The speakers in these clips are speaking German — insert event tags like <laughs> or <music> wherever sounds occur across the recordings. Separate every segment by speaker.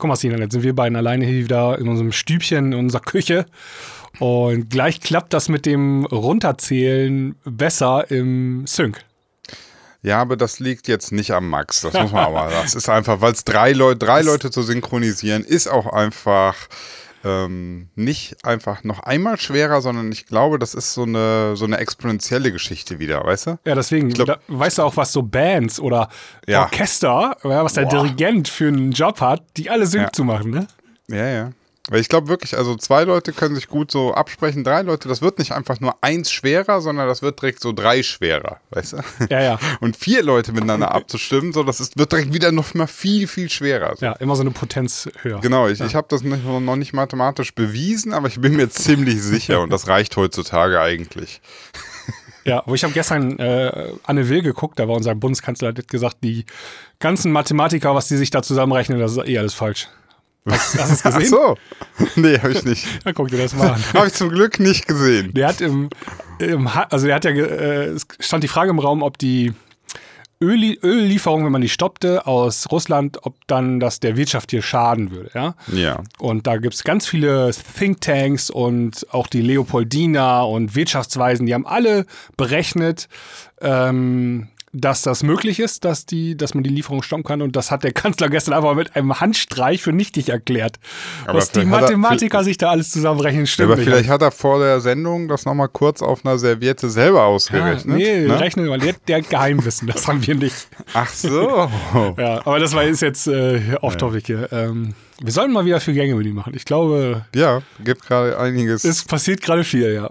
Speaker 1: guck mal, Sinan, jetzt sind wir beiden alleine hier wieder in unserem Stübchen, in unserer Küche. Und gleich klappt das mit dem Runterzählen besser im Sync.
Speaker 2: Ja, aber das liegt jetzt nicht am Max. Das <laughs> muss man aber. Das ist einfach, weil es drei Leute, drei Leute zu synchronisieren, ist auch einfach ähm, nicht einfach noch einmal schwerer, sondern ich glaube, das ist so eine, so eine exponentielle Geschichte wieder, weißt du?
Speaker 1: Ja, deswegen,
Speaker 2: glaub,
Speaker 1: da, weißt du auch, was so Bands oder
Speaker 2: Ja.
Speaker 1: Orchester, was der
Speaker 2: Boah.
Speaker 1: Dirigent für einen Job hat, die alle Sync
Speaker 2: Ja.
Speaker 1: zu machen, ne?
Speaker 2: Ja, ja. Weil ich glaube wirklich, also zwei Leute können sich gut so absprechen, drei Leute, das wird nicht einfach nur eins schwerer, sondern das wird direkt so drei schwerer, weißt du?
Speaker 1: Ja, ja. <laughs>
Speaker 2: Und vier Leute miteinander <laughs> abzustimmen, so das ist, wird direkt wieder noch mal viel, viel schwerer. So.
Speaker 1: Ja, immer so eine Potenz höher.
Speaker 2: Genau, ich, ich habe das nicht, noch nicht mathematisch bewiesen, aber ich bin mir <laughs> ziemlich sicher und das reicht heutzutage eigentlich.
Speaker 1: Ja, aber ich habe gestern äh, Anne Will geguckt, da war unser Bundeskanzler, hat gesagt, die ganzen Mathematiker, was die sich da zusammenrechnen, das ist eh alles falsch. Hast, hast du es <laughs>
Speaker 2: Ach
Speaker 1: gesehen?
Speaker 2: so. <laughs> Nee, habe ich nicht. <laughs>
Speaker 1: Ja, guck dir das mal an.
Speaker 2: Habe ich zum Glück nicht gesehen.
Speaker 1: Der hat im, im also der hat ja, äh, es stand die Frage im Raum, ob die Ölli Öllieferung, wenn man die stoppte aus Russland, ob dann das der Wirtschaft hier schaden würde, ja.
Speaker 2: Ja.
Speaker 1: Und da gibt es ganz viele Thinktanks und auch die Leopoldina und Wirtschaftsweisen, die haben alle berechnet, ähm, dass das möglich ist, dass, die, dass man die Lieferung stoppen kann. Und das hat der Kanzler gestern einfach mit einem Handstreich für nichtig erklärt.
Speaker 2: Aber
Speaker 1: Was die
Speaker 2: hat er-
Speaker 1: Mathematiker sich da alles zusammenrechnen,
Speaker 2: Ja,
Speaker 1: stimmt
Speaker 2: aber
Speaker 1: nicht.
Speaker 2: vielleicht hat er vor der Sendung das nochmal kurz auf einer Serviette selber
Speaker 1: ja,
Speaker 2: ausgerechnet.
Speaker 1: nee,
Speaker 2: ne?
Speaker 1: rechnen wir. Der, der Geheimwissen, das haben wir nicht.
Speaker 2: Ach so. <laughs>
Speaker 1: Ja, aber das war ist jetzt äh, off-topic hier. Ähm, wir sollten mal wieder viel Gänge-Menü machen. Ich glaube,
Speaker 2: Ja, gibt gerade einiges.
Speaker 1: Es passiert gerade viel, ja.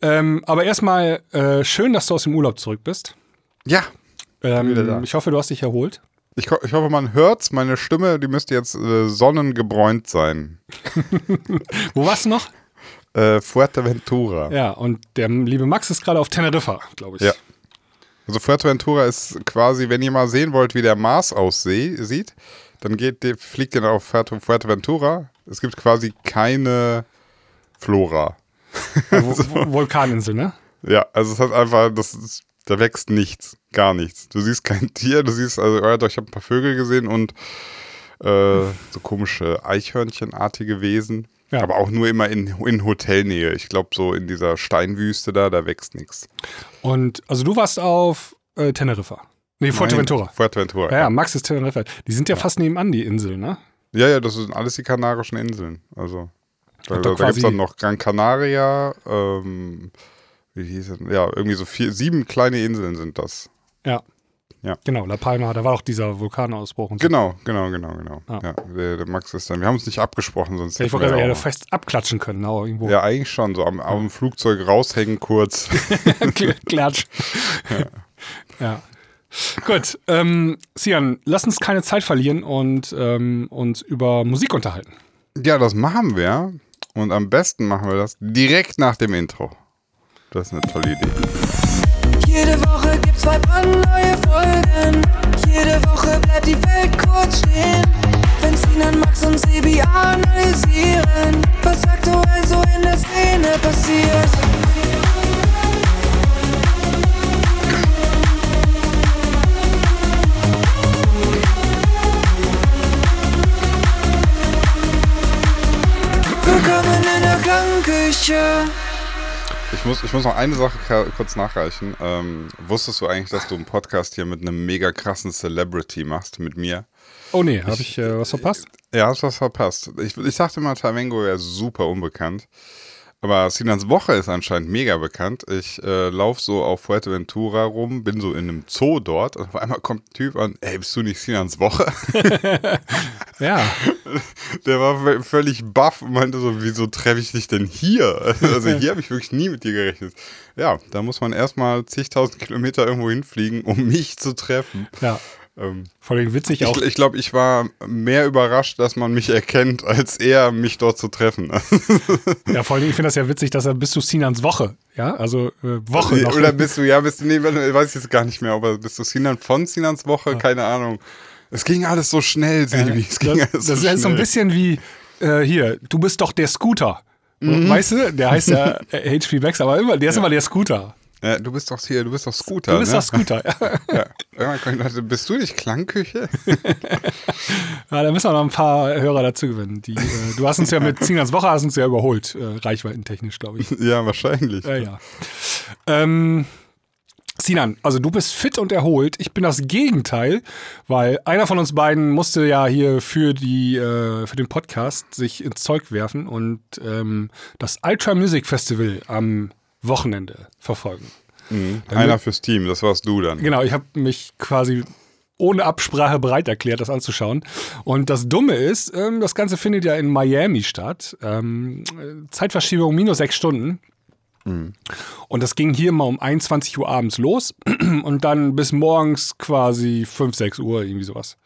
Speaker 1: Ähm, aber erstmal äh, schön, dass du aus dem Urlaub zurück bist.
Speaker 2: Ja.
Speaker 1: Ähm, ich hoffe, du hast dich erholt.
Speaker 2: Ich, ich hoffe, man hört's. Meine Stimme, die müsste jetzt äh, sonnengebräunt sein. <laughs>
Speaker 1: Wo warst du noch?
Speaker 2: Äh, Fuerteventura.
Speaker 1: Ja, und der liebe Max ist gerade auf Teneriffa, glaube ich.
Speaker 2: Ja. Also Fuerteventura ist quasi, wenn ihr mal sehen wollt, wie der Mars aussieht, dann geht, fliegt ihr auf Fuerte- Fuerteventura. Es gibt quasi keine Flora. <laughs>
Speaker 1: Vulkaninsel, ne?
Speaker 2: Ja, also es hat einfach, das ist, da wächst nichts, gar nichts. Du siehst kein <laughs> Tier, du siehst, also ja, doch, ich habe ein paar Vögel gesehen und äh, so komische Eichhörnchenartige Wesen.
Speaker 1: Ja.
Speaker 2: Aber auch nur immer in, in Hotelnähe. Ich glaube, so in dieser Steinwüste da, da wächst nichts.
Speaker 1: Und also du warst auf äh, Teneriffa. Nee, Fuerteventura.
Speaker 2: Nein, Fuerteventura.
Speaker 1: Ja, ja, Max ist Teneriffa. Die sind ja, fast nebenan, die Insel, ne?
Speaker 2: Ja, ja, das sind alles die Kanarischen Inseln. Also, da, da, da gibt es dann noch Gran Canaria, ähm, wie hieß es? Ja, irgendwie so vier, sieben kleine Inseln sind das.
Speaker 1: Ja.
Speaker 2: Ja.
Speaker 1: Genau, La Palma, da war auch dieser Vulkanausbruch und so.
Speaker 2: Genau, genau, genau, genau.
Speaker 1: Ah.
Speaker 2: Ja, der, der Max ist dann. Wir haben uns nicht abgesprochen, sonst.
Speaker 1: Ja, ich wollte
Speaker 2: ja
Speaker 1: ja, fest abklatschen können, aber irgendwo.
Speaker 2: Ja, eigentlich schon. So am, am Flugzeug raushängen kurz. <laughs>
Speaker 1: Klatsch. ja. Gut, ähm, Sian, lass uns keine Zeit verlieren und ähm, uns über Musik unterhalten.
Speaker 2: ja, das machen wir. Und am besten machen wir das direkt nach dem Intro. Das ist eine tolle Idee.
Speaker 3: Jede Woche gibt's zwei brandneue Folgen. Jede Woche bleibt die Welt
Speaker 2: muss, ich muss noch eine Sache kurz nachreichen. Ähm, wusstest du eigentlich, dass du einen Podcast hier mit einem mega krassen Celebrity machst, mit mir?
Speaker 1: Oh nee, habe ich äh, was verpasst?
Speaker 2: Ja, hast was verpasst. Ich, ich dachte immer, Tamengo wäre super unbekannt. Aber Sinans Woche ist anscheinend mega bekannt. Ich äh, laufe so auf Fuerteventura rum, bin so in einem Zoo dort und auf einmal kommt ein Typ an, ey, bist du nicht Sinans Woche? <laughs>
Speaker 1: Ja. <laughs>
Speaker 2: Der war völlig baff und meinte so, wieso treffe ich dich denn hier? <laughs> Also hier habe ich wirklich nie mit dir gerechnet. Ja, da muss man erstmal zigtausend Kilometer irgendwo hinfliegen, um mich zu treffen.
Speaker 1: Ja.
Speaker 2: Ähm,
Speaker 1: Vor allem witzig auch.
Speaker 2: ich ich glaube, ich war mehr überrascht, dass man mich erkennt, als er mich dort zu treffen. <laughs>
Speaker 1: Ja, vor allem, ich finde das ja witzig, dass er bis zu Sinans Woche, ja, also äh, Woche noch.
Speaker 2: Oder bist du, ja, bist du, nee, weiß ich jetzt gar nicht mehr, aber bist du Sinan von Sinans Woche? Keine Ahnung. Es ging alles so schnell, Sebi. Es ging
Speaker 1: das,
Speaker 2: alles
Speaker 1: das
Speaker 2: so
Speaker 1: ist so ein
Speaker 2: schnell.
Speaker 1: bisschen wie äh, hier, du bist doch der Scooter.
Speaker 2: Mhm.
Speaker 1: Weißt du, der heißt ja <laughs> äh, HP Max, aber immer, der ist immer der Scooter.
Speaker 2: Ja, du bist doch hier, du bist doch Scooter.
Speaker 1: Du bist
Speaker 2: ne?
Speaker 1: doch Scooter. Ja. <laughs>
Speaker 2: Ja. Irgendwann die Leute, bist du nicht Klangküche? <laughs>
Speaker 1: ja, da müssen wir noch ein paar Hörer dazu gewinnen. Die, äh, du hast uns ja mit Zinas Woche hast uns ja überholt, äh, reichweitentechnisch, glaube ich.
Speaker 2: ja, wahrscheinlich.
Speaker 1: Ja, ja. Ähm, Sinan, also du bist fit und erholt. Ich bin das Gegenteil, weil einer von uns beiden musste ja hier für, die, äh, für den Podcast sich ins Zeug werfen und ähm, das Ultra Music Festival am Wochenende verfolgen.
Speaker 2: Mhm. Einer fürs Team, das warst du dann.
Speaker 1: Genau, ich habe mich quasi ohne Absprache bereit erklärt, das anzuschauen. Und das Dumme ist, ähm, das Ganze findet ja in Miami statt. Ähm, Zeitverschiebung minus sechs Stunden. Und das ging hier mal um 21 Uhr abends los <clears throat> und dann bis morgens quasi 5, 6 Uhr, irgendwie sowas.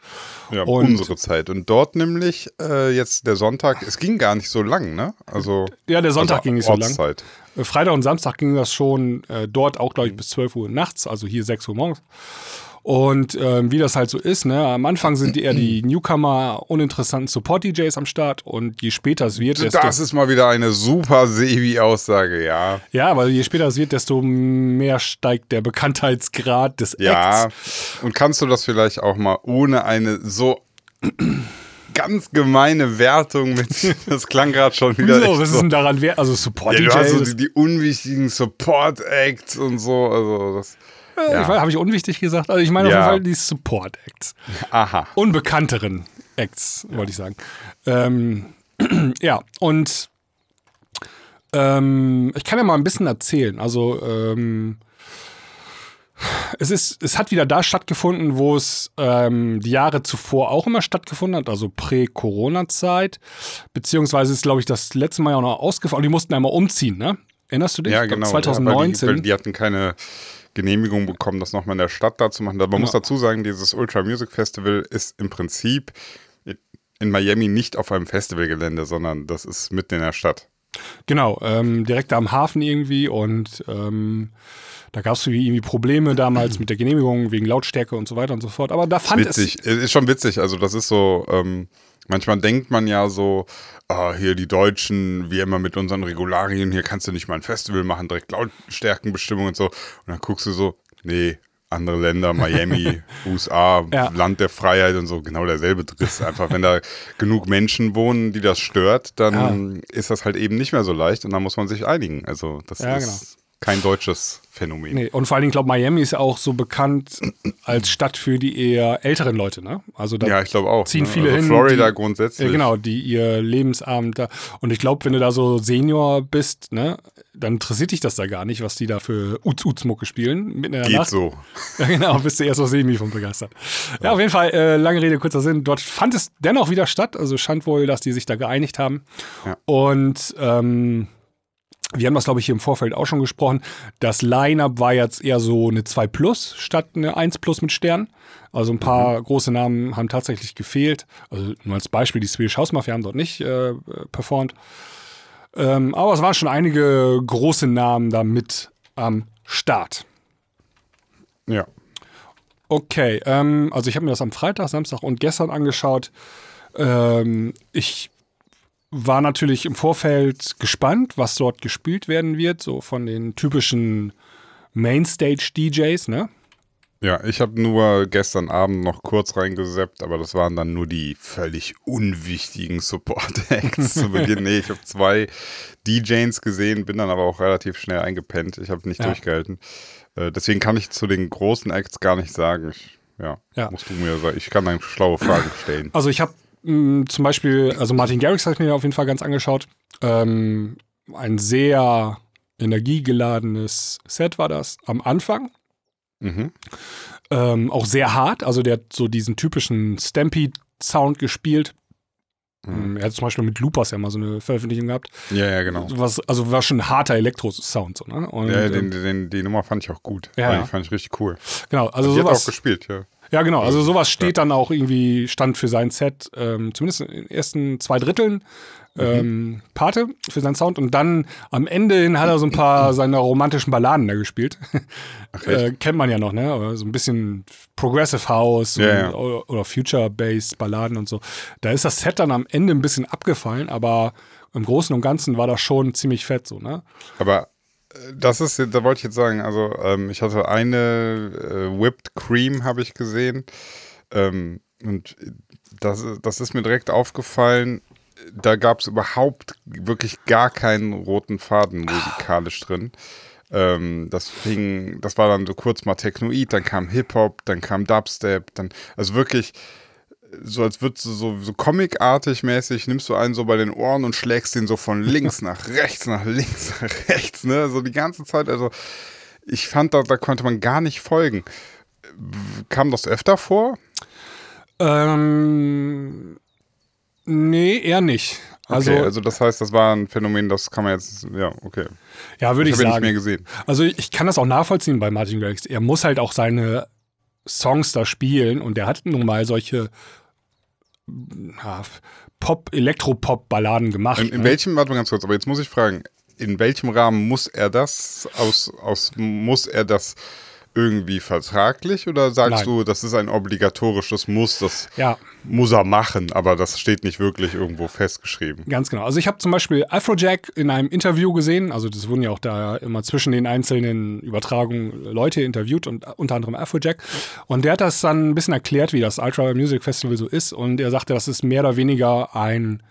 Speaker 2: Ja,
Speaker 1: Und-
Speaker 2: unsere Zeit. Und dort nämlich äh, jetzt der Sonntag, es ging gar nicht so lang, ne? Also
Speaker 1: Ja, der Sonntag
Speaker 2: also
Speaker 1: ging nicht so lang. Äh, Freitag und Samstag ging das schon äh, dort auch, glaube ich, bis 12 Uhr nachts, also hier 6 Uhr morgens. Und ähm, wie das halt so ist, ne, am Anfang sind eher die <clears throat> Newcomer uninteressanten Support-DJs am Start und je später es wird, desto,
Speaker 2: Das ist mal wieder eine super Sebi-Aussage, ja.
Speaker 1: ja, aber je später es wird, desto mehr steigt der Bekanntheitsgrad des
Speaker 2: Ja.
Speaker 1: Acts.
Speaker 2: Und kannst du das vielleicht auch mal ohne eine so <clears throat> ganz gemeine Wertung mit, <laughs> das klang gerade schon wieder. Echt
Speaker 1: was ist
Speaker 2: so.
Speaker 1: denn daran wert? Also
Speaker 2: Ja,
Speaker 1: Support-DJ,
Speaker 2: du hast so die, die unwichtigen Support-Acts und so. Also das, ja.
Speaker 1: habe ich unwichtig gesagt? Also ich meine
Speaker 2: Ja.
Speaker 1: auf jeden Fall die Support-Acts.
Speaker 2: aha.
Speaker 1: unbekannteren Acts, wollte ich sagen. Ähm, <clears throat> ja, und ähm, ich kann ja mal ein bisschen erzählen. Also, ähm, es, ist, es hat wieder da stattgefunden, wo es ähm, die Jahre zuvor auch immer stattgefunden hat, also Prä-Corona-Zeit. Beziehungsweise ist, glaube ich, das letzte Mal ja auch noch ausgefallen. Die mussten einmal umziehen, ne? Erinnerst du dich?
Speaker 2: Ja, genau.
Speaker 1: 2019.
Speaker 2: Ja, die, die hatten keine Genehmigung bekommen, das nochmal in der Stadt da zu machen. Aber man muss dazu sagen, dieses Ultra Music Festival ist im Prinzip in Miami nicht auf einem Festivalgelände, sondern das ist mitten in der Stadt.
Speaker 1: Genau, ähm, direkt am Hafen irgendwie und ähm, da gab es irgendwie Probleme damals mit der Genehmigung wegen Lautstärke und so weiter und so fort. Aber da fand
Speaker 2: Witzig, es ist schon witzig. Also das ist so, ähm, manchmal denkt man ja so, ah, hier die Deutschen, wir immer mit unseren Regularien, hier kannst du nicht mal ein Festival machen, direkt Lautstärkenbestimmung und so. Und dann guckst du so, nee, andere Länder, Miami, <laughs> USA,
Speaker 1: Ja.
Speaker 2: Land der Freiheit und so, genau derselbe Driss. Einfach, wenn da genug Menschen wohnen, die das stört, dann ist das halt eben nicht mehr so leicht und dann muss man sich einigen. Also das
Speaker 1: Ja,
Speaker 2: ist
Speaker 1: genau.
Speaker 2: Kein deutsches Phänomen.
Speaker 1: Nee, und vor allen Dingen, ich glaube, Miami ist ja auch so bekannt als Stadt für die eher älteren Leute, ne? Also da
Speaker 2: Ja, ich glaube auch.
Speaker 1: ziehen
Speaker 2: ne?
Speaker 1: viele
Speaker 2: also
Speaker 1: hin.
Speaker 2: Florida
Speaker 1: die,
Speaker 2: grundsätzlich.
Speaker 1: Ja, genau, die ihr Lebensabend da. Und ich glaube, wenn du da so Senior bist, ne, dann interessiert dich das da gar nicht, was die da für Uz-Uz-Mucke spielen. Mitten in der
Speaker 2: Geht
Speaker 1: Nacht.
Speaker 2: so. <laughs>
Speaker 1: Ja, genau, bist du erst so semi von begeistert. Ja, auf jeden Fall, äh, lange Rede, kurzer Sinn. Dort fand es dennoch wieder statt. Also scheint wohl, dass die sich da geeinigt haben.
Speaker 2: Ja.
Speaker 1: Und ähm, wir haben das, glaube ich, hier im Vorfeld auch schon gesprochen. Das Line-Up war jetzt eher so eine 2 Plus statt eine 1 Plus mit Stern. Also ein paar große Namen haben tatsächlich gefehlt. Also nur als Beispiel, die Swedish House Mafia haben dort nicht äh, performt. Ähm, aber es waren schon einige große Namen da mit am Start.
Speaker 2: Ja.
Speaker 1: Okay, ähm, also ich habe mir das am Freitag, Samstag und gestern angeschaut. Ähm, ich war natürlich im Vorfeld gespannt, was dort gespielt werden wird, so von den typischen Mainstage-DJs, ne?
Speaker 2: Ja, ich habe nur gestern Abend noch kurz reingeseppt, aber das waren dann nur die völlig unwichtigen Support-Acts zu Beginn. Nee, ich habe zwei DJs gesehen, bin dann aber auch relativ schnell eingepennt. Ich habe nicht
Speaker 1: Ja.
Speaker 2: durchgehalten. Äh, deswegen kann ich zu den großen Acts gar nicht sagen. Ich, ja,
Speaker 1: Ja.
Speaker 2: musst du mir sagen. Ich kann dann schlaue Fragen stellen.
Speaker 1: Also ich habe zum Beispiel, also Martin Garrix habe ich mir auf jeden Fall ganz angeschaut. Ähm, ein sehr energiegeladenes Set war das am Anfang.
Speaker 2: Mhm.
Speaker 1: Ähm, auch sehr hart, also der hat so diesen typischen Stampede-Sound gespielt. Ähm, Er hat zum Beispiel mit Loopers ja mal so eine Veröffentlichung gehabt.
Speaker 2: Ja, ja, genau.
Speaker 1: Was, also war schon ein harter Elektro-Sound. So, ne? Und,
Speaker 2: Ja,
Speaker 1: ähm,
Speaker 2: den, den, die Nummer fand ich auch gut.
Speaker 1: Ja.
Speaker 2: Die fand ich richtig cool.
Speaker 1: genau, also
Speaker 2: die hat auch
Speaker 1: sowas.
Speaker 2: gespielt, ja.
Speaker 1: Ja, genau. Also sowas steht dann auch irgendwie, stand für sein Set, ähm, zumindest in den ersten zwei Dritteln ähm, Pate für seinen Sound. Und dann am Ende hin hat er so ein paar <clears throat> seiner romantischen Balladen da gespielt. äh, kennt man ja noch, ne? So ein bisschen Progressive House
Speaker 2: Ja,
Speaker 1: und,
Speaker 2: ja.
Speaker 1: Oder, oder Future-Based Balladen und so. Da ist das Set dann am Ende ein bisschen abgefallen, aber im Großen und Ganzen war das schon ziemlich fett so, ne?
Speaker 2: Aber Das ist, da wollte ich jetzt sagen, also ähm, ich hatte eine äh, Whipped Cream, habe ich gesehen. Ähm, und das, das ist mir direkt aufgefallen. Da gab es überhaupt wirklich gar keinen roten Faden musikalisch drin. Ähm, das fing, das war dann so kurz mal Technoid, dann kam Hip-Hop, dann kam Dubstep, dann, also wirklich so als würdest du so, so comicartig mäßig, nimmst du einen so bei den Ohren und schlägst den so von links nach rechts, nach links, <laughs> nach rechts, ne? So die ganze Zeit. Also ich fand, da, da konnte man gar nicht folgen. Kam das öfter vor?
Speaker 1: Ähm, nee, eher nicht. Also,
Speaker 2: okay, also das heißt, das war ein Phänomen, das kann man jetzt, ja, okay.
Speaker 1: ja, würde ich,
Speaker 2: Ich
Speaker 1: sagen.
Speaker 2: nicht mehr gesehen.
Speaker 1: Also ich kann das auch nachvollziehen bei Martin Garrix. Er muss halt auch seine Songs da spielen und der hat nun mal solche ja, Pop, Elektropop-Balladen gemacht.
Speaker 2: In, in
Speaker 1: ne?
Speaker 2: welchem, warte mal ganz kurz, aber jetzt muss ich fragen, in welchem Rahmen muss er das aus, aus muss er das irgendwie vertraglich oder sagst
Speaker 1: Nein.
Speaker 2: du, das ist ein obligatorisches Muss, das
Speaker 1: Ja,
Speaker 2: muss er machen, aber das steht nicht wirklich irgendwo festgeschrieben.
Speaker 1: ganz genau. Also ich habe zum Beispiel Afrojack in einem Interview gesehen. Also das wurden ja auch da immer zwischen den einzelnen Übertragungen Leute interviewt und unter anderem Afrojack. Und der hat das dann ein bisschen erklärt, wie das Ultra Music Festival so ist. Und er sagte, das ist mehr oder weniger ein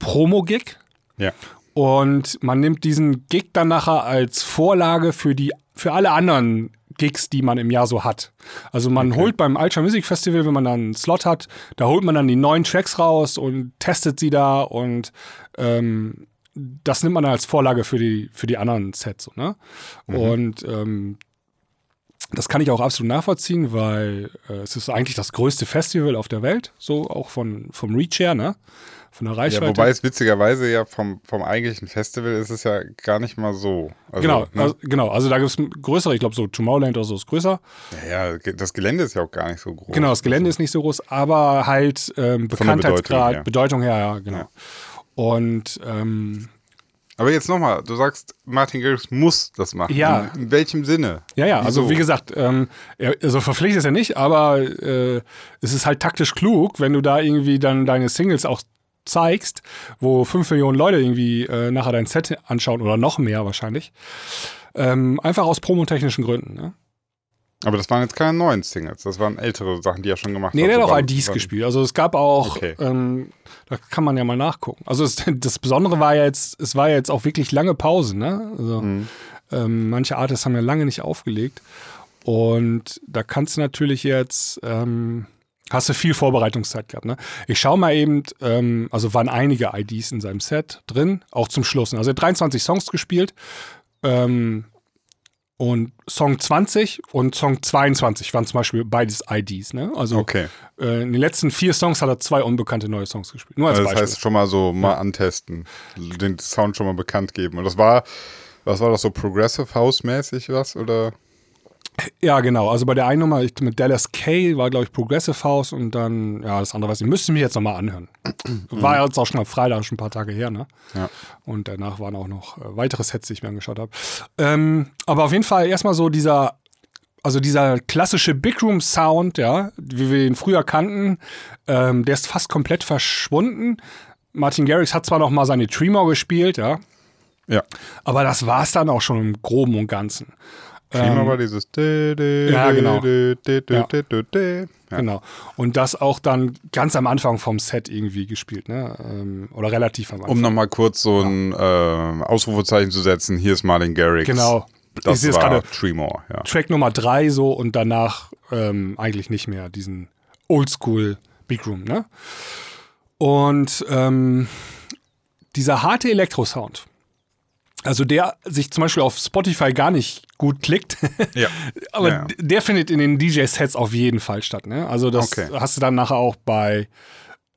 Speaker 1: Promo-Gig.
Speaker 2: Ja.
Speaker 1: Und man nimmt diesen Gig dann nachher als Vorlage für die für alle anderen Gigs, die man im Jahr so hat. Also man holt beim Ultra Music Festival, wenn man dann einen Slot hat, da holt man dann die neuen Tracks raus und testet sie da und ähm, das nimmt man dann als Vorlage für die, für die anderen Sets. So, ne? Und ähm, das kann ich auch absolut nachvollziehen, weil äh, es ist eigentlich das größte Festival auf der Welt, so auch von, vom Reach her, ne? Von der
Speaker 2: Ja,
Speaker 1: Reichweite.
Speaker 2: wobei es witzigerweise ja vom, vom eigentlichen Festival ist es ja gar nicht mal so. Also,
Speaker 1: Genau,
Speaker 2: ne?
Speaker 1: also, genau. Also da gibt es größere, ich glaube so Tomorrowland oder so ist größer.
Speaker 2: ja, das Gelände ist ja auch gar nicht so groß.
Speaker 1: Genau, das Gelände ist nicht so groß, aber halt ähm, Bekanntheitsgrad,
Speaker 2: Bedeutung
Speaker 1: Bedeutung
Speaker 2: her.
Speaker 1: ja, genau. Und ähm,
Speaker 2: Aber jetzt nochmal, du sagst, Martin Garrix muss das machen.
Speaker 1: Ja.
Speaker 2: In, in welchem Sinne?
Speaker 1: ja, ja, also
Speaker 2: Wieso?
Speaker 1: wie gesagt, ähm, er, also verpflichtet ist er nicht, aber äh, es ist halt taktisch klug, wenn du da irgendwie dann deine Singles auch zeigst, wo fünf Millionen Leute irgendwie äh, nachher dein Set anschauen oder noch mehr wahrscheinlich. Ähm, einfach aus promotechnischen Gründen. Ne?
Speaker 2: Aber das waren jetzt keine neuen Singles, das waren ältere Sachen, die er schon gemacht
Speaker 1: Nee,
Speaker 2: hat.
Speaker 1: der hat auch IDs gespielt. Also es gab auch,
Speaker 2: Okay.
Speaker 1: ähm, da kann man ja mal nachgucken. Also es, <laughs> das Besondere war ja jetzt, es war ja jetzt auch wirklich lange Pause, ne? Also
Speaker 2: Mhm.
Speaker 1: ähm, manche Artists haben ja lange nicht aufgelegt. Und da kannst du natürlich jetzt, ähm, hast du viel Vorbereitungszeit gehabt, ne? Ich schaue mal eben, ähm, also waren einige IDs in seinem Set drin, auch zum Schluss. Also er hat 23 Songs gespielt. Ähm, und Song 20 und Song 22 waren zum Beispiel beides IDs. Ne? Also
Speaker 2: Okay.
Speaker 1: äh, in den letzten vier Songs hat er zwei unbekannte neue Songs gespielt. Nur als
Speaker 2: Also das
Speaker 1: Beispiel.
Speaker 2: heißt schon mal so mal antesten, den Sound schon mal bekannt geben. Und das war, was war das so Progressive House mäßig was oder?
Speaker 1: Ja, genau. Also bei der einen Nummer ich, mit Dallas K war, glaube ich, Progressive House und dann, ja, das andere weiß ich. Müsste ich mich jetzt nochmal anhören. <clears throat> War ja jetzt auch schon am Freitag, schon ein paar Tage her, ne?
Speaker 2: Ja.
Speaker 1: Und danach waren auch noch äh, weitere Sets, die ich mir angeschaut habe. Ähm, aber auf jeden Fall erstmal so dieser, also dieser klassische Big Room Sound, ja, wie wir ihn früher kannten, ähm, der ist fast komplett verschwunden. Martin Garrix hat zwar noch mal seine Tremor gespielt, ja,
Speaker 2: Ja.
Speaker 1: aber das war es dann auch schon im Groben und Ganzen.
Speaker 2: Prima
Speaker 1: Ähm,
Speaker 2: war dieses
Speaker 1: ja, genau. Ja.
Speaker 2: Ja.
Speaker 1: Genau. Und das auch dann ganz am Anfang vom Set irgendwie gespielt, ne? Ähm, oder relativ am Anfang.
Speaker 2: Um nochmal kurz so ein äh, Ausrufezeichen zu setzen, hier ist Martin Garrix.
Speaker 1: Genau.
Speaker 2: Das war
Speaker 1: gerade.
Speaker 2: Tremor, ja.
Speaker 1: Track Nummer drei so und danach ähm, eigentlich nicht mehr diesen Oldschool Big Room, ne? Und ähm, dieser harte Elektro-Sound, also der sich zum Beispiel auf Spotify gar nicht gut klickt, <laughs>
Speaker 2: Ja. <laughs>
Speaker 1: aber
Speaker 2: Ja, ja.
Speaker 1: der findet in den DJ-Sets auf jeden Fall statt, ne? Also das
Speaker 2: Okay.
Speaker 1: hast du dann nachher auch bei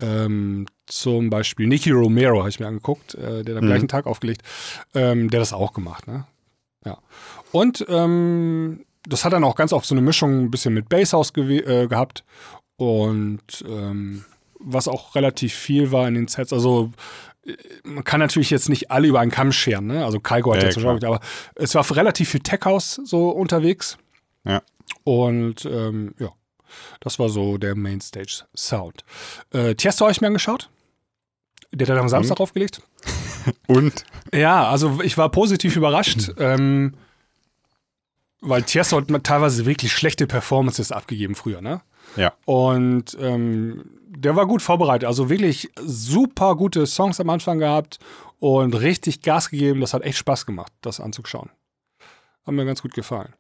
Speaker 1: ähm, zum Beispiel Nicky Romero, habe ich mir angeguckt, äh, der am
Speaker 2: Mhm.
Speaker 1: gleichen Tag aufgelegt, ähm, der das auch gemacht, ne? Ja. Und ähm, das hat dann auch ganz oft so eine Mischung ein bisschen mit Basshouse gewe- äh, gehabt und ähm, was auch relativ viel war in den Sets. Also man kann natürlich jetzt nicht alle über einen Kamm scheren, ne? Also Kaiko hat
Speaker 2: Ja, klar.
Speaker 1: Beispiel, aber es war relativ viel Tech House so unterwegs.
Speaker 2: Ja.
Speaker 1: Und ähm, ja, das war so der Mainstage Sound. Äh, Tiesto habe ich mir angeschaut. Der hat am Samstag aufgelegt. <laughs>
Speaker 2: Und?
Speaker 1: Ja, also ich war positiv überrascht, ähm, weil Tiesto hat teilweise wirklich schlechte Performances abgegeben früher, ne?
Speaker 2: Ja.
Speaker 1: Und ähm, der war gut vorbereitet. Also wirklich super gute Songs am Anfang gehabt und richtig Gas gegeben. Das hat echt Spaß gemacht, das anzuschauen. Hat mir ganz gut gefallen.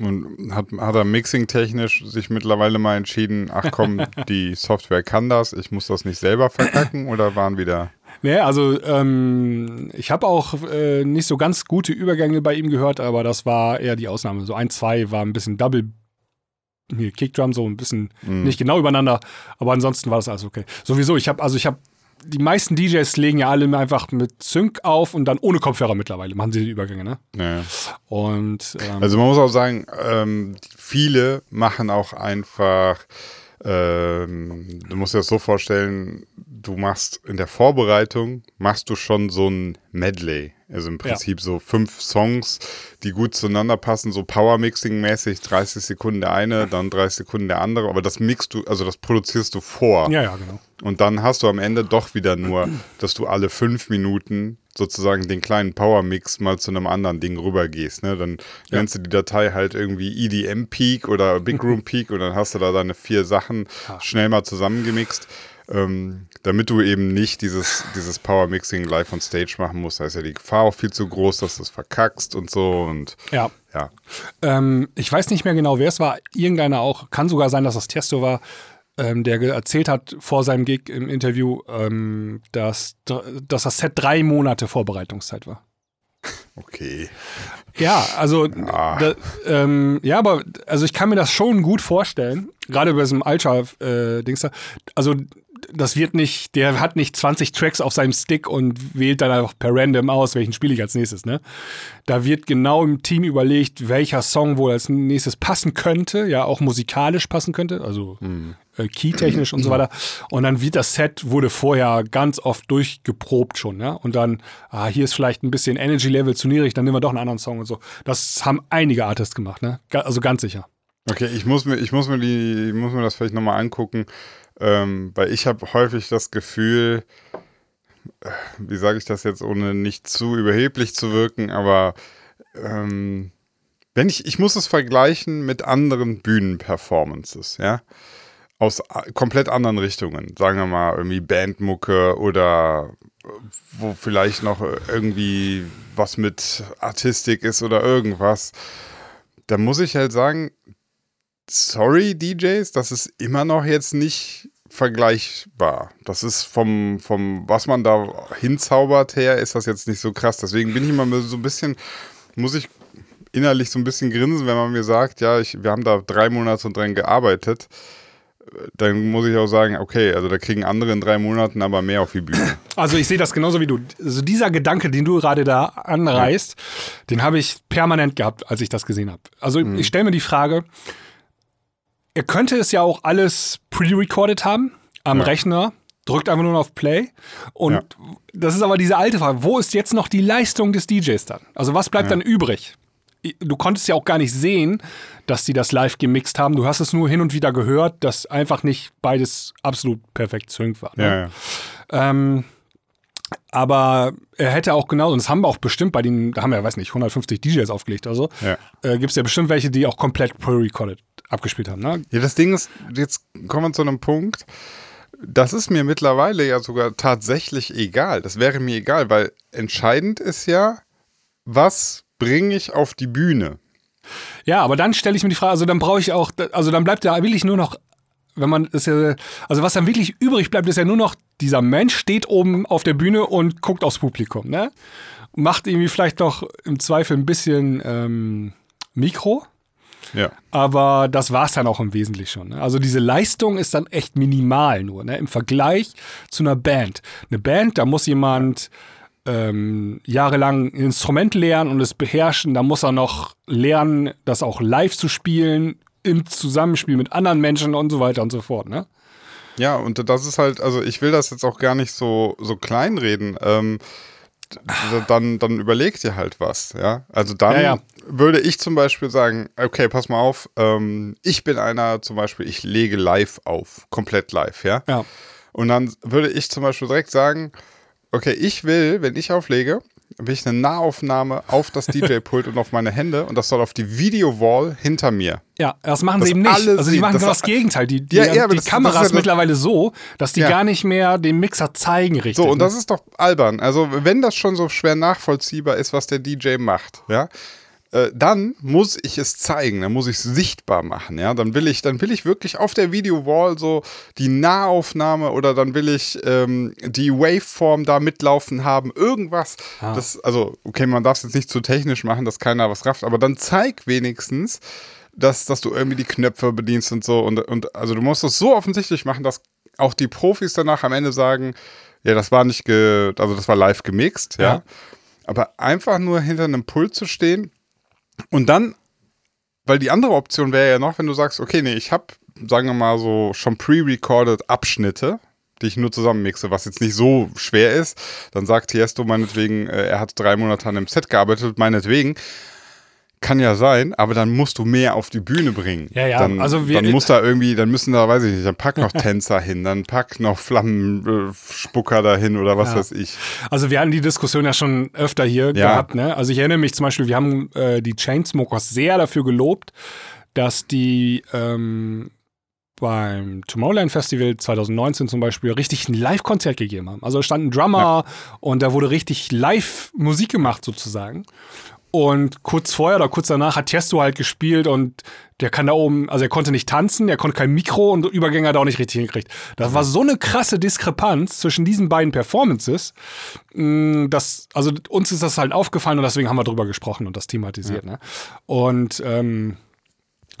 Speaker 2: Und hat, hat er mixing-technisch sich mittlerweile mal entschieden, ach komm, <laughs> die Software kann das, ich muss das nicht selber verkacken oder waren wieder.
Speaker 1: Nee, also ähm, ich habe auch äh, nicht so ganz gute Übergänge bei ihm gehört, aber das war eher die Ausnahme. So ein, zwei war ein bisschen Double hier Kickdrum so ein bisschen
Speaker 2: Mhm.
Speaker 1: nicht genau übereinander, aber ansonsten war das alles okay. Sowieso, ich habe also ich habe die meisten DJs legen ja alle einfach mit Sync auf und dann ohne Kopfhörer mittlerweile machen sie die Übergänge, ne?
Speaker 2: Ja.
Speaker 1: Und ähm,
Speaker 2: Also man muss auch sagen, ähm, viele machen auch einfach, ähm, du musst dir das so vorstellen, du machst in der Vorbereitung, machst du schon so ein Medley. Also im Prinzip so fünf Songs, die gut zueinander passen, so Power-Mixing-mäßig, 30 Sekunden der eine, dann 30 Sekunden der andere, aber das mixst du, also das produzierst du vor.
Speaker 1: ja, ja, genau.
Speaker 2: Und dann hast du am Ende doch wieder nur, dass du alle fünf Minuten sozusagen den kleinen Power-Mix mal zu einem anderen Ding rübergehst. Ne? Dann nennst du die Datei halt irgendwie EDM Peak oder Big Room Peak und dann hast du da deine vier Sachen schnell mal zusammengemixt. Ähm, damit du eben nicht dieses, dieses Power-Mixing live on stage machen musst. Da ist ja die Gefahr auch viel zu groß, dass du es verkackst und so. Und
Speaker 1: Ja.
Speaker 2: ja,
Speaker 1: Ähm, ich weiß nicht mehr genau, wer es war. Irgendeiner auch. Kann sogar sein, dass das Tiesto war, ähm, der erzählt hat vor seinem Gig im Interview, ähm, dass, dass das Set drei Monate Vorbereitungszeit war.
Speaker 2: okay.
Speaker 1: Ja, also da, ähm, ja, aber also ich kann mir das schon gut vorstellen, gerade bei diesem Ultra-Dings da. Also das wird nicht, der hat nicht 20 Tracks auf seinem Stick und wählt dann einfach per random aus, welchen spiele ich als nächstes, ne? Da wird genau im Team überlegt, welcher Song wohl als nächstes passen könnte, ja, auch musikalisch passen könnte, also äh, keytechnisch und so weiter. Und dann wird das Set, wurde vorher ganz oft durchgeprobt schon, ja. Und dann, ah, hier ist vielleicht ein bisschen Energy-Level zu niedrig, dann nehmen wir doch einen anderen Song und so. Das haben einige Artists gemacht, ne? Also ganz sicher.
Speaker 2: Okay, ich muss mir, ich muss mir die, ich muss mir das vielleicht nochmal angucken, ähm, weil ich habe häufig das Gefühl, wie sage ich das jetzt, ohne nicht zu überheblich zu wirken, aber ähm, wenn ich, ich muss es vergleichen mit anderen Bühnenperformances, ja, aus komplett anderen Richtungen, sagen wir mal irgendwie Bandmucke oder wo vielleicht noch irgendwie was mit Artistik ist oder irgendwas. Da muss ich halt sagen, sorry DJs, das ist immer noch jetzt nicht vergleichbar. Das ist vom, vom was man da hinzaubert her, ist das jetzt nicht so krass. Deswegen bin ich immer so ein bisschen, muss ich innerlich so ein bisschen grinsen, wenn man mir sagt, ja, ich, wir haben da drei Monate dran gearbeitet. Dann muss ich auch sagen, okay, also da kriegen andere in drei Monaten aber mehr auf die Bühne.
Speaker 1: Also ich sehe das genauso wie du. Also dieser Gedanke, den du gerade da anreißt, den habe ich permanent gehabt, als ich das gesehen habe. Also ich stelle mir die Frage, er könnte es ja auch alles pre-recorded haben am
Speaker 2: Ja.
Speaker 1: Rechner, drückt einfach nur auf Play. Und
Speaker 2: Ja.
Speaker 1: das ist aber diese alte Frage, wo ist jetzt noch die Leistung des DJs dann? Also was bleibt dann übrig? Du konntest ja auch gar nicht sehen, dass die das live gemixt haben. Du hast es nur hin und wieder gehört, dass einfach nicht beides absolut perfekt sync war. Ne?
Speaker 2: Ja, ja.
Speaker 1: Ähm, aber er hätte auch genau, und das haben wir auch bestimmt bei den, da haben wir, weiß nicht, 150 DJs aufgelegt oder so,
Speaker 2: Ja.
Speaker 1: äh, gibt es ja bestimmt welche, die auch komplett pre-recorded abgespielt haben. Ne?
Speaker 2: Ja, das Ding ist, jetzt kommen wir zu einem Punkt, das ist mir mittlerweile ja sogar tatsächlich egal. Das wäre mir egal, weil entscheidend ist ja, was bringe ich auf die Bühne?
Speaker 1: Ja, aber dann stelle ich mir die Frage, also dann brauche ich auch, also dann bleibt da wirklich nur noch, wenn man ist ja, also was dann wirklich übrig bleibt, ist ja nur noch, dieser Mensch steht oben auf der Bühne und guckt aufs Publikum, ne? Macht irgendwie vielleicht noch im Zweifel ein bisschen ähm, Mikro.
Speaker 2: Ja.
Speaker 1: Aber das war es dann auch im Wesentlichen schon. Ne? Also diese Leistung ist dann echt minimal nur, ne? im Vergleich zu einer Band. Eine Band, da muss jemand ähm, jahrelang ein Instrument lernen und es beherrschen. Da muss er noch lernen, das auch live zu spielen, im Zusammenspiel mit anderen Menschen und so weiter und so fort. Ne?
Speaker 2: Ja, und das ist halt, also ich will das jetzt auch gar nicht so, so kleinreden. Ähm, dann, dann überleg dir halt was, ja. Also dann
Speaker 1: Ja, ja.
Speaker 2: würde ich zum Beispiel sagen, okay, pass mal auf, ähm, ich bin einer zum Beispiel, ich lege live auf, komplett live, ja.
Speaker 1: Ja.
Speaker 2: Und dann würde ich zum Beispiel direkt sagen, okay, ich will, wenn ich auflege, will ich eine Nahaufnahme auf das DJ-Pult und auf meine Hände und das soll auf die Video-Wall hinter mir.
Speaker 1: Ja, das machen
Speaker 2: Das
Speaker 1: sie eben nicht. Also die machen
Speaker 2: das-
Speaker 1: genau das Gegenteil. Die, die,
Speaker 2: Ja, ja,
Speaker 1: die
Speaker 2: das- das
Speaker 1: Kamera
Speaker 2: ist ja
Speaker 1: ist
Speaker 2: das-
Speaker 1: mittlerweile so, dass die
Speaker 2: Ja.
Speaker 1: gar nicht mehr den Mixer zeigen richtig.
Speaker 2: So, und
Speaker 1: ne?
Speaker 2: das ist doch albern. Also, wenn das schon so schwer nachvollziehbar ist, was der DJ macht, ja, äh, dann muss ich es zeigen, dann muss ich es sichtbar machen, ja. Dann will ich, dann will ich wirklich auf der Video-Wall so die Nahaufnahme oder dann will ich ähm, die Waveform da mitlaufen haben, irgendwas. Das, also, okay, man darf es jetzt nicht zu technisch machen, dass keiner was rafft, aber dann zeig wenigstens, dass, dass du irgendwie die Knöpfe bedienst und so. Und, und also du musst es so offensichtlich machen, dass auch die Profis danach am Ende sagen, ja, das war nicht ge, also das war live gemixt, ja.
Speaker 1: Ja.
Speaker 2: Aber einfach nur hinter einem Pult zu stehen und dann, weil die andere Option wäre ja noch, wenn du sagst, okay, nee, ich habe, sagen wir mal so, schon pre-recorded Abschnitte, die ich nur zusammenmixe, was jetzt nicht so schwer ist, dann sagt Tiesto meinetwegen, äh, er hat drei Monate an dem Set gearbeitet, meinetwegen. Kann ja sein, aber dann musst du mehr auf die Bühne bringen.
Speaker 1: Ja, ja,
Speaker 2: Dann,
Speaker 1: also wir-
Speaker 2: dann muss da irgendwie, dann müssen da, weiß ich nicht, dann pack noch <laughs> Tänzer hin, dann pack noch Flammenspucker dahin oder was
Speaker 1: Ja.
Speaker 2: weiß ich.
Speaker 1: Also wir hatten die Diskussion ja schon öfter hier
Speaker 2: Ja.
Speaker 1: gehabt. Ne? Also ich erinnere mich zum Beispiel, wir haben äh, die Chainsmokers sehr dafür gelobt, dass die ähm, beim Tomorrowland Festival 2019 zum Beispiel richtig ein Live-Konzert gegeben haben. Also da stand ein Drummer und da wurde richtig live Musik gemacht sozusagen. Und kurz vorher oder kurz danach hat Tiesto halt gespielt und der kann da oben, also er konnte nicht tanzen, der konnte kein Mikro und Übergänge hat er auch nicht richtig hingekriegt. Das war so eine krasse Diskrepanz zwischen diesen beiden Performances, mh, dass, also uns ist das halt aufgefallen und deswegen haben wir drüber gesprochen und das thematisiert. Ne? Und ähm,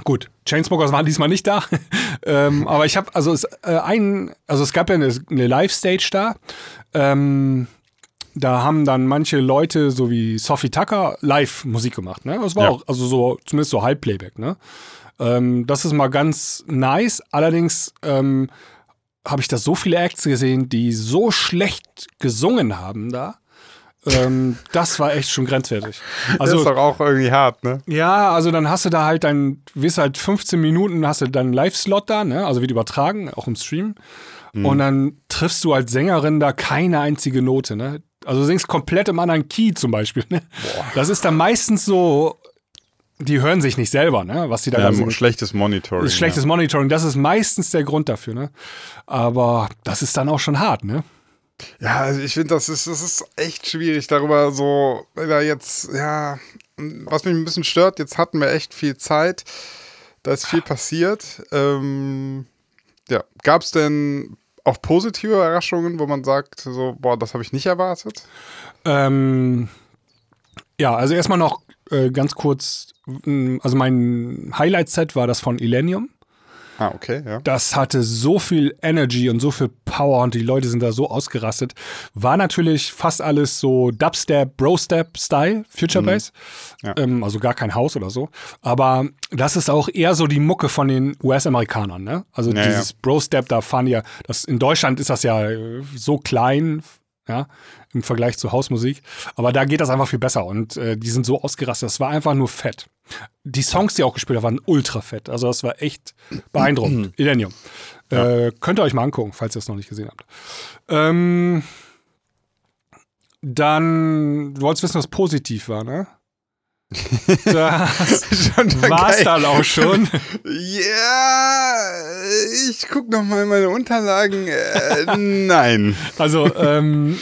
Speaker 1: Gut, Chainsmokers waren diesmal nicht da, <laughs> ähm, aber ich habe also es äh, ein, also es gab ja eine, eine Live-Stage da. Ähm, da haben dann manche Leute, so wie Sophie Tucker, live Musik gemacht. Ne? Das war
Speaker 2: Ja.
Speaker 1: auch, also so, zumindest so Halbplayback. Ne? Ähm, das ist mal ganz nice. Allerdings ähm, habe ich da so viele Acts gesehen, die so schlecht gesungen haben da. Ähm, <laughs> das war echt schon grenzwertig.
Speaker 2: das
Speaker 1: Also
Speaker 2: ist doch auch irgendwie hart, ne?
Speaker 1: ja, also dann hast du da halt dein, wirst halt 15 Minuten, hast du deinen Live-Slot da, ne? Also wird übertragen, auch im Stream. Und dann triffst du als Sängerin da keine einzige Note, ne? Also du singst komplett im anderen Key zum Beispiel, ne? Das ist dann meistens so, die hören sich nicht selber, ne? Was die da
Speaker 2: Ja,
Speaker 1: singen.
Speaker 2: schlechtes Monitoring.
Speaker 1: ist schlechtes Monitoring, das ist meistens der Grund dafür, ne? Aber das ist dann auch schon hart, ne?
Speaker 2: Ja, also ich finde, das ist, das ist echt schwierig, darüber so, da jetzt, ja, was mich ein bisschen stört, jetzt hatten wir echt viel Zeit, da ist viel passiert. Ähm, ja, gab es denn auch positive Überraschungen, wo man sagt, so, boah, das habe ich nicht erwartet?
Speaker 1: Ähm, ja, also erstmal noch äh, ganz kurz, also mein Highlight-Set war das von Illenium.
Speaker 2: Ah, okay, ja.
Speaker 1: Das hatte so viel Energy und so viel Power und die Leute sind da so ausgerastet. War natürlich fast alles so Dubstep, Bro-Step-Style, Future Bass.
Speaker 2: Ja.
Speaker 1: Ähm, also gar kein Haus oder so. Aber das ist auch eher so die Mucke von den US-Amerikanern. Ne? Also
Speaker 2: Ja,
Speaker 1: dieses Bro-Step, da fahren die ja, das, in Deutschland ist das ja so klein, ja, im Vergleich zu Hausmusik. Aber da geht das einfach viel besser und äh, die sind so ausgerastet. Das war einfach nur fett. Die Songs, die auch gespielt haben, waren ultra fett. Also das war echt beeindruckend. <clears throat> Illenium. Äh, könnt ihr euch mal angucken, falls ihr es noch nicht gesehen habt. Ähm, dann, du wolltest wissen, was positiv war, ne? <laughs> Das war's
Speaker 2: geil.
Speaker 1: dann auch schon.
Speaker 2: Ja, ich gucke noch mal in meine Unterlagen. Äh, nein.
Speaker 1: Also, ähm,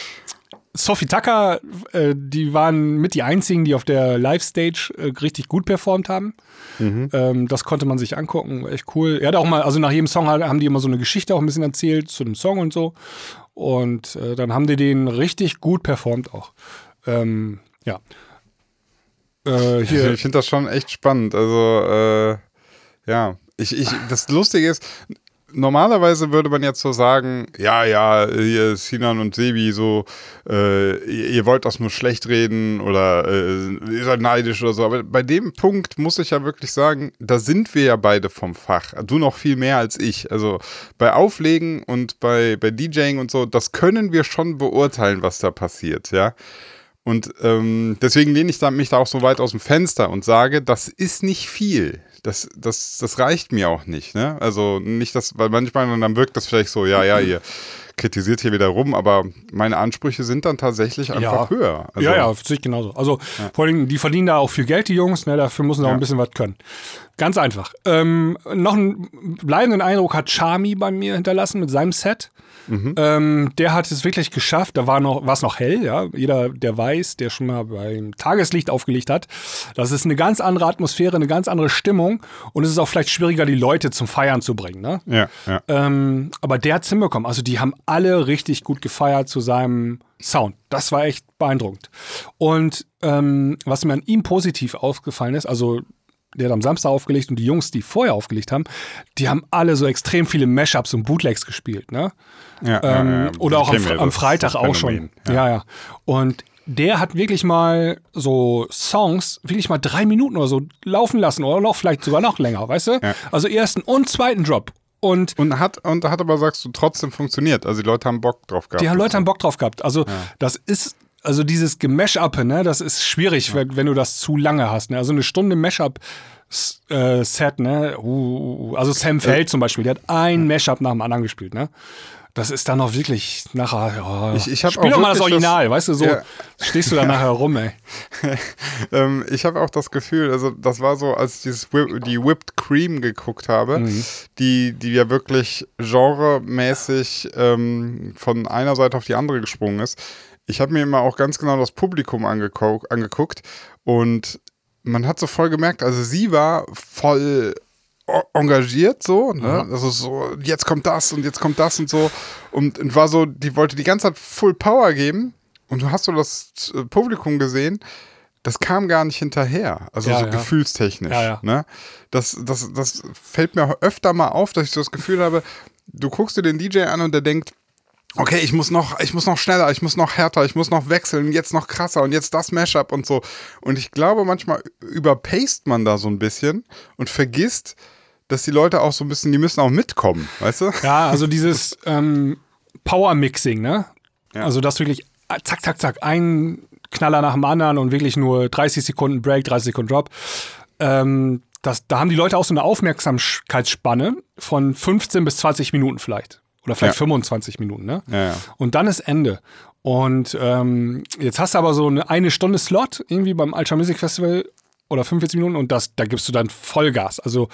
Speaker 1: Sophie Tucker, äh, die waren mit die einzigen, die auf der Live-Stage äh, richtig gut performt haben. Ähm, das konnte man sich angucken, echt cool. Er hat auch mal, also nach jedem Song haben die immer so eine Geschichte auch ein bisschen erzählt zu dem Song und so. Und äh, dann haben die den richtig gut performt auch. Ähm, ja. Äh, hier, <laughs>
Speaker 2: Ich finde das schon echt spannend. Also, äh, ja, ich, ich, das Lustige ist, normalerweise würde man jetzt so sagen, ja, ja, hier Sinan und Sebi, so, äh, ihr, ihr wollt das nur schlecht reden oder äh, ihr seid neidisch oder so. Aber bei dem Punkt muss ich ja wirklich sagen, da sind wir ja beide vom Fach. Du noch viel mehr als ich. Also bei Auflegen und bei, bei DJing und so, das können wir schon beurteilen, was da passiert, ja. Und ähm, deswegen lehne ich da, mich da auch so weit aus dem Fenster und sage, das ist nicht viel. Das, das, das reicht mir auch nicht. Ne? Also nicht, dass, weil manchmal dann wirkt das vielleicht so, ja, ja, ihr kritisiert hier wieder rum, aber meine Ansprüche sind dann tatsächlich einfach
Speaker 1: Ja.
Speaker 2: höher. Also,
Speaker 1: ja, ja, sehe ich genauso. Also vor allem, die verdienen da auch viel Geld, die Jungs, ne, dafür müssen sie auch
Speaker 2: Ja.
Speaker 1: ein bisschen was können. Ganz einfach. Ähm, noch einen bleibenden Eindruck hat Charmy bei mir hinterlassen mit seinem Set. Ähm, der hat es wirklich geschafft. Da war noch, war es noch hell, ja. Jeder, der weiß, der schon mal beim Tageslicht aufgelegt hat, das ist eine ganz andere Atmosphäre, eine ganz andere Stimmung und es ist auch vielleicht schwieriger, die Leute zum Feiern zu bringen, ne?
Speaker 2: Ja, ja.
Speaker 1: Ähm, aber der hat's hinbekommen. Also die haben alle richtig gut gefeiert zu seinem Sound. Das war echt beeindruckend. Und ähm, was mir an ihm positiv aufgefallen ist, also der hat am Samstag aufgelegt und die Jungs, die vorher aufgelegt haben, die haben alle so extrem viele Mashups und Bootlegs gespielt, ne?
Speaker 2: ja,
Speaker 1: Ähm,
Speaker 2: ja, ja.
Speaker 1: oder auch am,
Speaker 2: wir
Speaker 1: am Freitag auch schon.
Speaker 2: Phänomen.
Speaker 1: Ja. ja, Und der hat wirklich mal so Songs, wirklich mal drei Minuten oder so laufen lassen oder noch vielleicht sogar noch länger, weißt du? Also ersten und zweiten Drop. Und
Speaker 2: Und hat, und hat aber, sagst du, trotzdem funktioniert. Also die Leute haben Bock drauf gehabt.
Speaker 1: die Leute haben Bock drauf gehabt. Also das ist, also dieses Gemashup, ne, das ist schwierig, wenn, wenn du das zu lange hast. Ne? Also eine Stunde Mashup. S- Äh, Set, ne? Uh, uh, uh. Also Sam Feld zum Beispiel, der hat ein Mashup nach dem anderen gespielt, ne? Das ist dann auch wirklich nachher. Ja,
Speaker 2: Ich- ich hab
Speaker 1: Spiel
Speaker 2: auch
Speaker 1: doch mal das Original,
Speaker 2: das-
Speaker 1: weißt du, so
Speaker 2: Ja.
Speaker 1: stehst du da <laughs> nachher rum, ey. <laughs>
Speaker 2: Ähm, ich habe auch das Gefühl, also das war so, als ich dieses Whip, die Whipped Cream geguckt habe,
Speaker 1: Mhm.
Speaker 2: die, die ja wirklich genremäßig ähm, von einer Seite auf die andere gesprungen ist. Ich habe mir immer auch ganz genau das Publikum angeguckt und man hat so voll gemerkt, also sie war voll engagiert so, ne? Also so, jetzt kommt das und jetzt kommt das und so. Und, und war so, die wollte die ganze Zeit Full Power geben. Und du hast so das äh, Publikum gesehen, das kam gar nicht hinterher. Also
Speaker 1: Ja,
Speaker 2: so
Speaker 1: ja.
Speaker 2: gefühlstechnisch.
Speaker 1: Ja, ja.
Speaker 2: Ne? Das, das, das fällt mir öfter mal auf, dass ich so das Gefühl habe, du guckst dir den DJ an und der denkt, okay, ich muss noch, ich muss noch schneller, ich muss noch härter, ich muss noch wechseln, jetzt noch krasser und jetzt das Mashup und so. Und ich glaube, manchmal überpaced man da so ein bisschen und vergisst, dass die Leute auch so ein bisschen, die müssen auch mitkommen, weißt du?
Speaker 1: Ja, also dieses ähm, Power-Mixing, ne?
Speaker 2: Ja.
Speaker 1: Also das wirklich äh, zack, zack, zack, ein Knaller nach dem anderen und wirklich nur 30 Sekunden Break, 30 Sekunden Drop. Ähm, das, da haben die Leute auch so eine Aufmerksamkeitsspanne von 15 bis 20 Minuten vielleicht. Oder vielleicht
Speaker 2: Ja.
Speaker 1: 25 Minuten, ne?
Speaker 2: Ja, ja.
Speaker 1: Und dann ist Ende. Und ähm, jetzt hast du aber so eine eine Stunde Slot irgendwie beim Ultra Music Festival oder 45 Minuten und das, da gibst du dann Vollgas. Also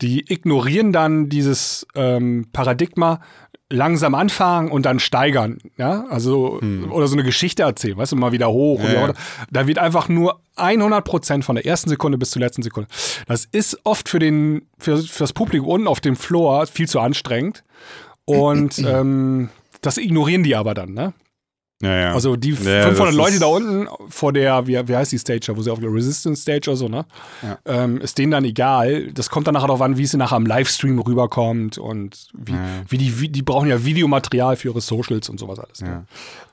Speaker 1: die ignorieren dann dieses ähm, Paradigma langsam anfangen und dann steigern, ja, also oder so eine Geschichte erzählen, weißt du, mal wieder hoch.
Speaker 2: Hm. Ja, ja.
Speaker 1: Da wird einfach nur 100 Prozent von der ersten Sekunde bis zur letzten Sekunde. Das ist oft für den für, für das Publikum unten auf dem Floor viel zu anstrengend und ähm, das ignorieren die aber dann, ne?
Speaker 2: Ja, ja.
Speaker 1: Also die
Speaker 2: Ja,
Speaker 1: 500
Speaker 2: das
Speaker 1: Leute da unten vor der, wie, wie heißt die Stage, da, wo sie auf der Resistance Stage oder so, ne? Ähm, ist denen dann egal. Das kommt dann nachher darauf an, wie sie nachher am Livestream rüberkommt und wie, wie die, wie, die brauchen ja Videomaterial für ihre Socials und sowas alles. Ne?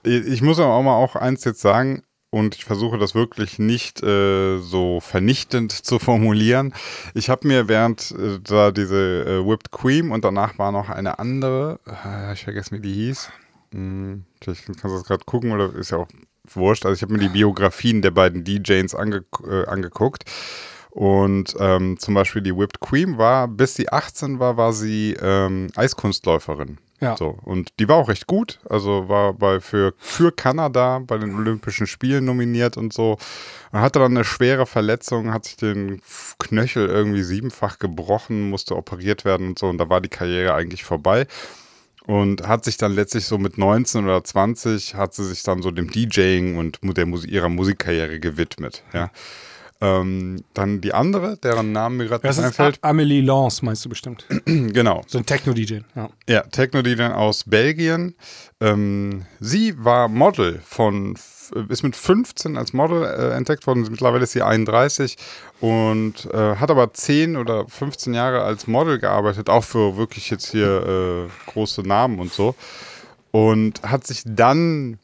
Speaker 2: Ich muss aber auch mal auch eins jetzt sagen, und ich versuche das wirklich nicht äh, so vernichtend <laughs> zu formulieren. Ich habe mir während äh, da diese äh, Whipped Cream und danach war noch eine andere, äh, ich vergesse, wie die hieß. Hm, vielleicht kannst du das gerade gucken oder ist ja auch wurscht. Also ich habe mir die Biografien der beiden DJs ange äh, angeguckt. Und ähm, zum Beispiel die Whipped Cream war, bis sie 18 war, war sie ähm, Eiskunstläuferin.
Speaker 1: Ja.
Speaker 2: So, und die war auch recht gut. Also war bei für, für Kanada bei den Olympischen Spielen nominiert und so. Und hatte dann eine schwere Verletzung, hat sich den Knöchel irgendwie siebenfach gebrochen, musste operiert werden und so. Und da war die Karriere eigentlich vorbei. Und hat sich dann letztlich so mit 19 oder 20 hat sie sich dann so dem DJing und der Musik, ihrer Musikkarriere gewidmet. Ja. Ähm, dann die andere, deren Namen mir gerade
Speaker 1: ist
Speaker 2: einfällt.
Speaker 1: A- Amelie Lance, meinst du bestimmt. <clears throat>
Speaker 2: genau.
Speaker 1: So ein Techno-DJ. Ja.
Speaker 2: Ja, Techno-DJ aus Belgien. Ähm, sie war Model von, ist mit 15 als Model äh, entdeckt worden. Mittlerweile ist sie 31 und äh, hat aber 10 oder 15 Jahre als Model gearbeitet, auch für wirklich jetzt hier äh, große Namen und so. Und hat sich dann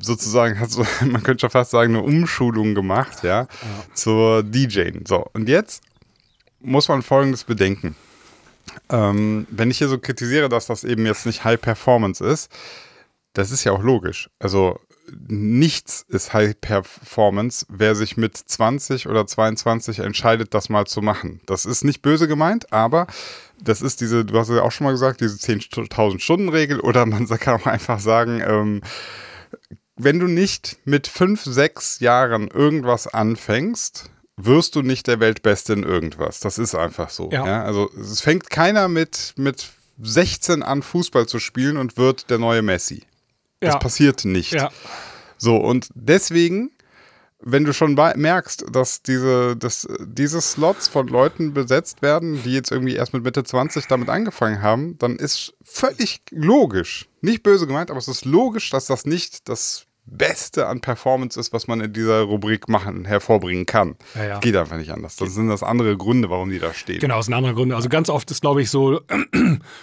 Speaker 2: sozusagen, hat so, <laughs> man könnte schon fast sagen, eine Umschulung gemacht, ja, zur DJ. So, und jetzt muss man Folgendes bedenken. Ähm, wenn ich hier so kritisiere, dass das eben jetzt nicht High Performance ist, das ist ja auch logisch. Also nichts ist High Performance, wer sich mit 20 oder 22 entscheidet, das mal zu machen. Das ist nicht böse gemeint, aber das ist diese, du hast ja auch schon mal gesagt, diese 10.000 Stunden Regel oder man <laughs> kann auch einfach sagen, ähm, wenn du nicht mit 5, 6 Jahren irgendwas anfängst, wirst du nicht der Weltbeste in irgendwas. Das ist einfach so.
Speaker 1: Ja.
Speaker 2: Ja. Also es fängt keiner mit, mit 16 an, Fußball zu spielen und wird der neue Messi. Das
Speaker 1: Ja.
Speaker 2: passiert nicht. So, und deswegen, wenn du schon merkst, dass diese, dass diese Slots von Leuten besetzt werden, die jetzt irgendwie erst mit Mitte 20 damit angefangen haben, dann ist völlig logisch, nicht böse gemeint, aber es ist logisch, dass das nicht das Beste an Performance ist, was man in dieser Rubrik machen, hervorbringen kann.
Speaker 1: Ja, ja.
Speaker 2: Geht einfach nicht anders. Das sind das andere Gründe, warum die da stehen.
Speaker 1: Genau, aus einem anderen Grund. Also ganz oft ist, glaube ich, so,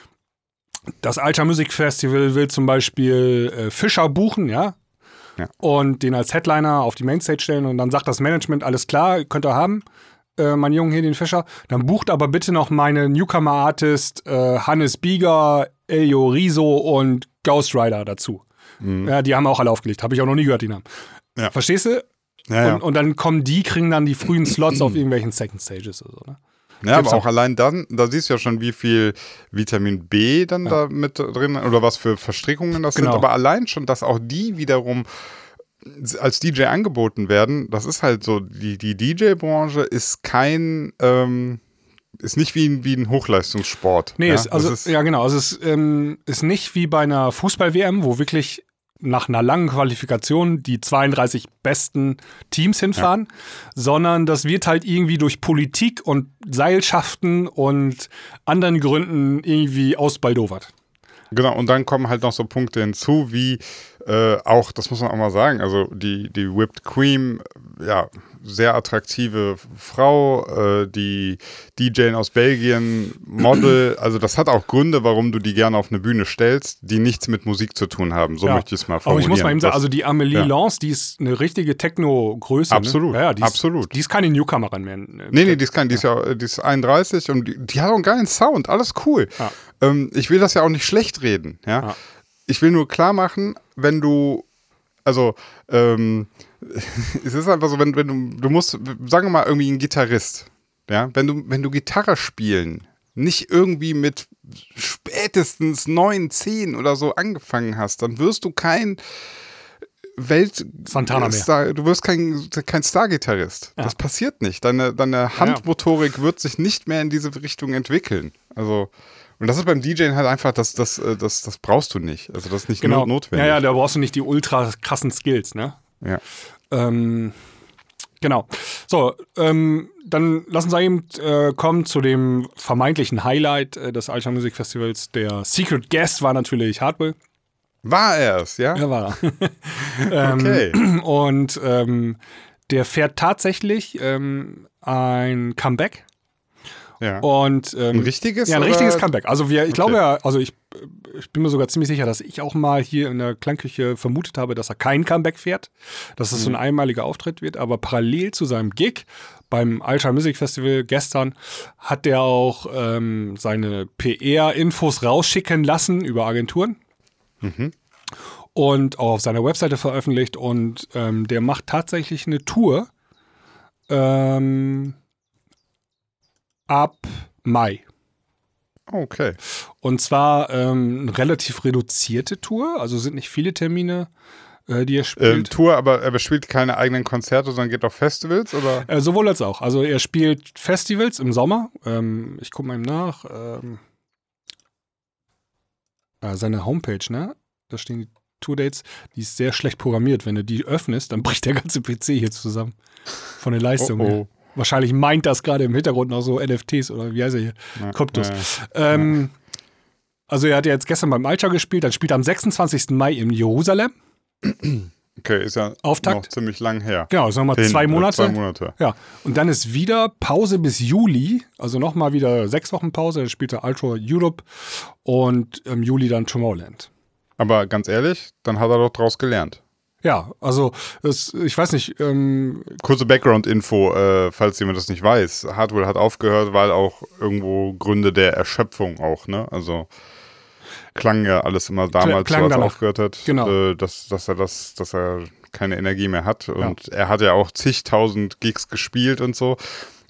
Speaker 1: <clears throat> das Alter Music Festival will zum Beispiel äh, Fischer buchen, ja?
Speaker 2: Ja.
Speaker 1: Und den als Headliner auf die Mainstage stellen und dann sagt das Management, alles klar, könnt ihr haben, äh, mein Jungen hier, den Fischer. Dann bucht aber bitte noch meine Newcomer-Artist äh, Hannes Bieger, Elio Riso und Ghost Rider dazu. Ja, die haben auch alle aufgelegt. Habe ich auch noch nie gehört, die Namen.
Speaker 2: Ja.
Speaker 1: Verstehst du?
Speaker 2: Ja, ja.
Speaker 1: Und, und dann kommen die, kriegen dann die frühen Slots auf irgendwelchen Second Stages oder so, ne?
Speaker 2: Ja,
Speaker 1: Gibt's
Speaker 2: aber
Speaker 1: auch.
Speaker 2: auch allein dann, da siehst du ja schon, wie viel Vitamin B dann da mit drin oder was für Verstrickungen das
Speaker 1: Genau.
Speaker 2: sind. Aber allein schon, dass auch die wiederum als DJ angeboten werden, das ist halt so, die, die DJ-Branche ist kein, ähm, ist nicht wie ein, wie ein Hochleistungssport.
Speaker 1: Nee,
Speaker 2: ja?
Speaker 1: ist, also,
Speaker 2: ist,
Speaker 1: ja genau, also es ist, ähm, ist nicht wie bei einer Fußball-WM, wo wirklich nach einer langen Qualifikation die 32 besten Teams hinfahren, sondern das wird halt irgendwie durch Politik und Seilschaften und anderen Gründen irgendwie ausbaldowert.
Speaker 2: Genau, und dann kommen halt noch so Punkte hinzu, wie äh, auch, das muss man auch mal sagen, also die, die Whipped Cream, ja, sehr attraktive Frau, äh, die DJ aus Belgien, Model, <clears throat> also das hat auch Gründe, warum du die gerne auf eine Bühne stellst, die nichts mit Musik zu tun haben. So
Speaker 1: Ja.
Speaker 2: möchte ich es mal
Speaker 1: Aber ich
Speaker 2: formulieren.
Speaker 1: muss mal eben sagen, also die Amelie
Speaker 2: ja.
Speaker 1: Lance, die ist eine richtige Techno-Größe.
Speaker 2: Absolut,
Speaker 1: Ne? Ja, die ist,
Speaker 2: absolut.
Speaker 1: Die ist keine Newcomerin mehr.
Speaker 2: Nee, nee, die ist kein, die ist ja, die ist 31 und die, die hat auch einen geilen Sound, alles cool. Ähm, ich will das ja auch nicht schlecht reden. Ja. Ich will nur klar machen, wenn du, also, ähm, <laughs> es ist einfach so, wenn, wenn du, du musst, sagen wir mal, irgendwie ein Gitarrist, ja, wenn du, wenn du Gitarre spielen nicht irgendwie mit spätestens 9, 10 oder so angefangen hast, dann wirst du kein Welt
Speaker 1: Santana mehr.
Speaker 2: Star, du wirst kein, kein Star-Gitarrist. Das passiert nicht. Deine, deine Handmotorik wird sich nicht mehr in diese Richtung entwickeln. Also, und das ist beim DJing halt einfach, das, das, äh, das, das brauchst du nicht. Also das ist nicht
Speaker 1: Genau.
Speaker 2: not- notwendig.
Speaker 1: Ja, ja, da brauchst du nicht die ultra krassen Skills, ne?
Speaker 2: Ja.
Speaker 1: Ähm, genau. So, ähm, dann lassen Sie eben äh, kommen zu dem vermeintlichen Highlight äh, des Alter Music Festivals. Der Secret Guest war natürlich Hardwell.
Speaker 2: War er es, ja?
Speaker 1: Ja, war er. <laughs>
Speaker 2: Okay.
Speaker 1: Und ähm, der fährt tatsächlich ähm, ein Comeback.
Speaker 2: Ja.
Speaker 1: Und, ähm,
Speaker 2: Ein richtiges,
Speaker 1: Ja, ein
Speaker 2: oder?
Speaker 1: richtiges Comeback. Also wir, ich
Speaker 2: Okay.
Speaker 1: glaube ja, also ich, ich bin mir sogar ziemlich sicher, dass ich auch mal hier in der Klangküche vermutet habe, dass er kein Comeback fährt, dass es so ein
Speaker 2: Mhm.
Speaker 1: einmaliger Auftritt wird, aber parallel zu seinem Gig beim Ultra Music Festival gestern hat der auch ähm, seine PR-Infos rausschicken lassen über Agenturen.
Speaker 2: Mhm.
Speaker 1: Und auch auf seiner Webseite veröffentlicht und ähm, der macht tatsächlich eine Tour ähm, ab Mai.
Speaker 2: Okay.
Speaker 1: Und zwar ähm, eine relativ reduzierte Tour, also sind nicht viele Termine, äh, die er
Speaker 2: Ähm,
Speaker 1: spielt.
Speaker 2: Tour, aber er spielt keine eigenen Konzerte, sondern geht auf Festivals, oder?
Speaker 1: äh, sowohl als auch. Also er spielt Festivals im Sommer. Ähm, ich gucke mal ihm nach. Ähm, ah, seine Homepage, ne? Da stehen die Tourdates. Die ist sehr schlecht programmiert. Wenn du die öffnest, dann <laughs> bricht der ganze PC hier zusammen. Von der Leistung
Speaker 2: Oh, oh.
Speaker 1: her. Wahrscheinlich meint das gerade im Hintergrund noch so NFTs oder wie heißt er hier?
Speaker 2: Ja,
Speaker 1: Kryptos.
Speaker 2: ja.
Speaker 1: Ähm, also er hat ja jetzt gestern beim Alter gespielt, dann spielt er am 26. Mai in Jerusalem.
Speaker 2: Okay, ist ja
Speaker 1: Auftakt?
Speaker 2: noch ziemlich lang her.
Speaker 1: Genau, sind nochmal zwei
Speaker 2: äh,
Speaker 1: Monate.
Speaker 2: Zwei Monate.
Speaker 1: Ja, und dann ist wieder Pause bis Juli, also nochmal wieder sechs Wochen Pause. Dann spielt er Ultra Europe und im Juli dann Tomorrowland.
Speaker 2: Aber ganz ehrlich, dann hat er doch draus gelernt.
Speaker 1: Ja, also es, ich weiß nicht, ähm,
Speaker 2: Kurze Background-Info, äh, falls jemand das nicht weiß. Hardwell hat aufgehört, weil auch irgendwo Gründe der Erschöpfung auch, ne? Also, klang ja alles immer damals
Speaker 1: klang
Speaker 2: so, als er aufgehört hat,
Speaker 1: Genau.
Speaker 2: äh, dass, dass er das, dass er keine Energie mehr hat. Und er hat ja auch zigtausend Gigs gespielt und so. Und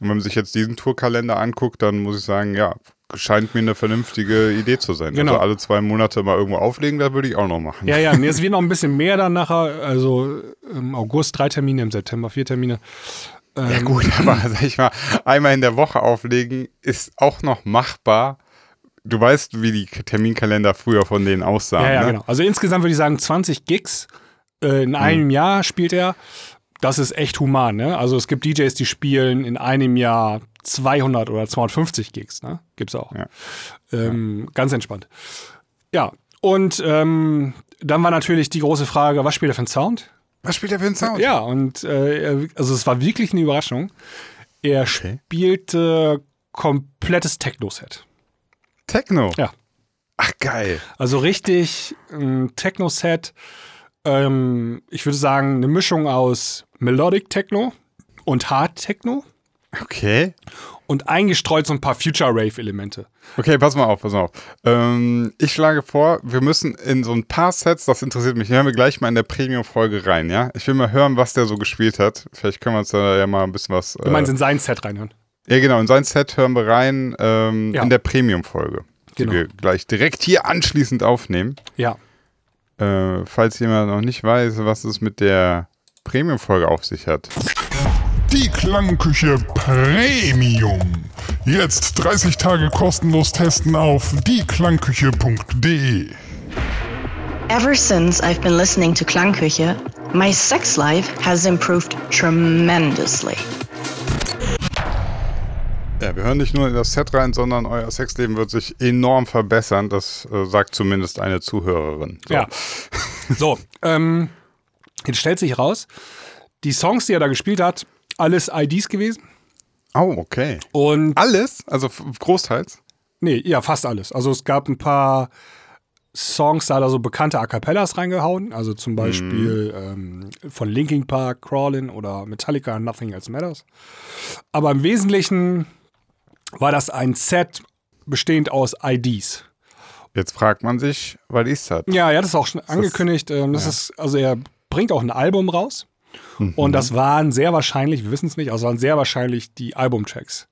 Speaker 2: wenn man sich jetzt diesen Tourkalender anguckt, dann muss ich sagen, ja, scheint mir eine vernünftige Idee zu sein.
Speaker 1: Genau.
Speaker 2: Also alle zwei Monate mal irgendwo auflegen, da würde ich auch noch machen.
Speaker 1: Ja, ja, <laughs> es wird noch ein bisschen mehr dann nachher. Also im August drei Termine, im September vier Termine. Ähm,
Speaker 2: Ja gut, aber <laughs> sag ich mal, einmal in der Woche auflegen ist auch noch machbar. Du weißt, wie die Terminkalender früher von denen aussahen.
Speaker 1: Ja, ja,
Speaker 2: ne?
Speaker 1: genau. Also insgesamt würde ich sagen 20 Gigs äh, in einem Jahr spielt er. Das ist echt human, ne? Also es gibt DJs, die spielen in einem Jahr 200 oder 250 Gigs, ne? Gibt's auch.
Speaker 2: Ja.
Speaker 1: Ähm, Ganz entspannt. Ja, und ähm, dann war natürlich die große Frage, was spielt er für einen Sound?
Speaker 2: Was spielt er für einen Sound?
Speaker 1: Ja, und äh, also es war wirklich eine Überraschung. Er
Speaker 2: Okay.
Speaker 1: spielte komplettes Techno-Set.
Speaker 2: Techno.
Speaker 1: Ja.
Speaker 2: Ach, geil.
Speaker 1: Also richtig ein Techno-Set. Ähm, ich würde sagen, eine Mischung aus Melodic Techno und Hard Techno
Speaker 2: Okay.
Speaker 1: und eingestreut so ein paar Future Rave-Elemente.
Speaker 2: Okay, pass mal auf, pass mal auf. Ähm, ich schlage vor, wir müssen in so ein paar Sets, das interessiert mich, hören wir gleich mal in der Premium-Folge rein, ja? Ich will mal hören, was der so gespielt hat. Vielleicht können wir uns da ja mal ein bisschen was.
Speaker 1: Du meinst in sein Set reinhören?
Speaker 2: Ja, genau. In sein Set hören wir rein ähm,
Speaker 1: Ja.
Speaker 2: in der Premium-Folge, die
Speaker 1: Genau.
Speaker 2: wir gleich direkt hier anschließend aufnehmen.
Speaker 1: Ja.
Speaker 2: Äh, falls jemand noch nicht weiß, was es mit der Premium-Folge auf sich hat.
Speaker 4: Die Klangküche Premium. Jetzt 30 Tage kostenlos testen auf dieklangküche.de.
Speaker 5: Ever since I've been listening to Klangküche, my sex life has improved tremendously.
Speaker 2: Ja, wir hören nicht nur in das Set rein, sondern euer Sexleben wird sich enorm verbessern. Das äh, sagt zumindest eine Zuhörerin. So.
Speaker 1: Ja. <laughs> So, ähm, jetzt stellt sich raus, die Songs, die er da gespielt hat, alles IDs gewesen.
Speaker 2: Oh, okay.
Speaker 1: Und
Speaker 2: Alles? Also großteils?
Speaker 1: Nee, ja, fast alles. Also es gab ein paar Songs, da hat er so bekannte A Cappellas reingehauen. Also zum Beispiel ähm, von Linkin Park, Crawlin oder Metallica, Nothing Else Matters. Aber im Wesentlichen war das ein Set bestehend aus IDs.
Speaker 2: Jetzt fragt man sich, was ist das?
Speaker 1: Ja, er hat es auch schon angekündigt. ähm, das ist, also er bringt auch ein Album raus. Und das waren sehr wahrscheinlich, wir wissen es nicht, also waren sehr wahrscheinlich die Albumtracks.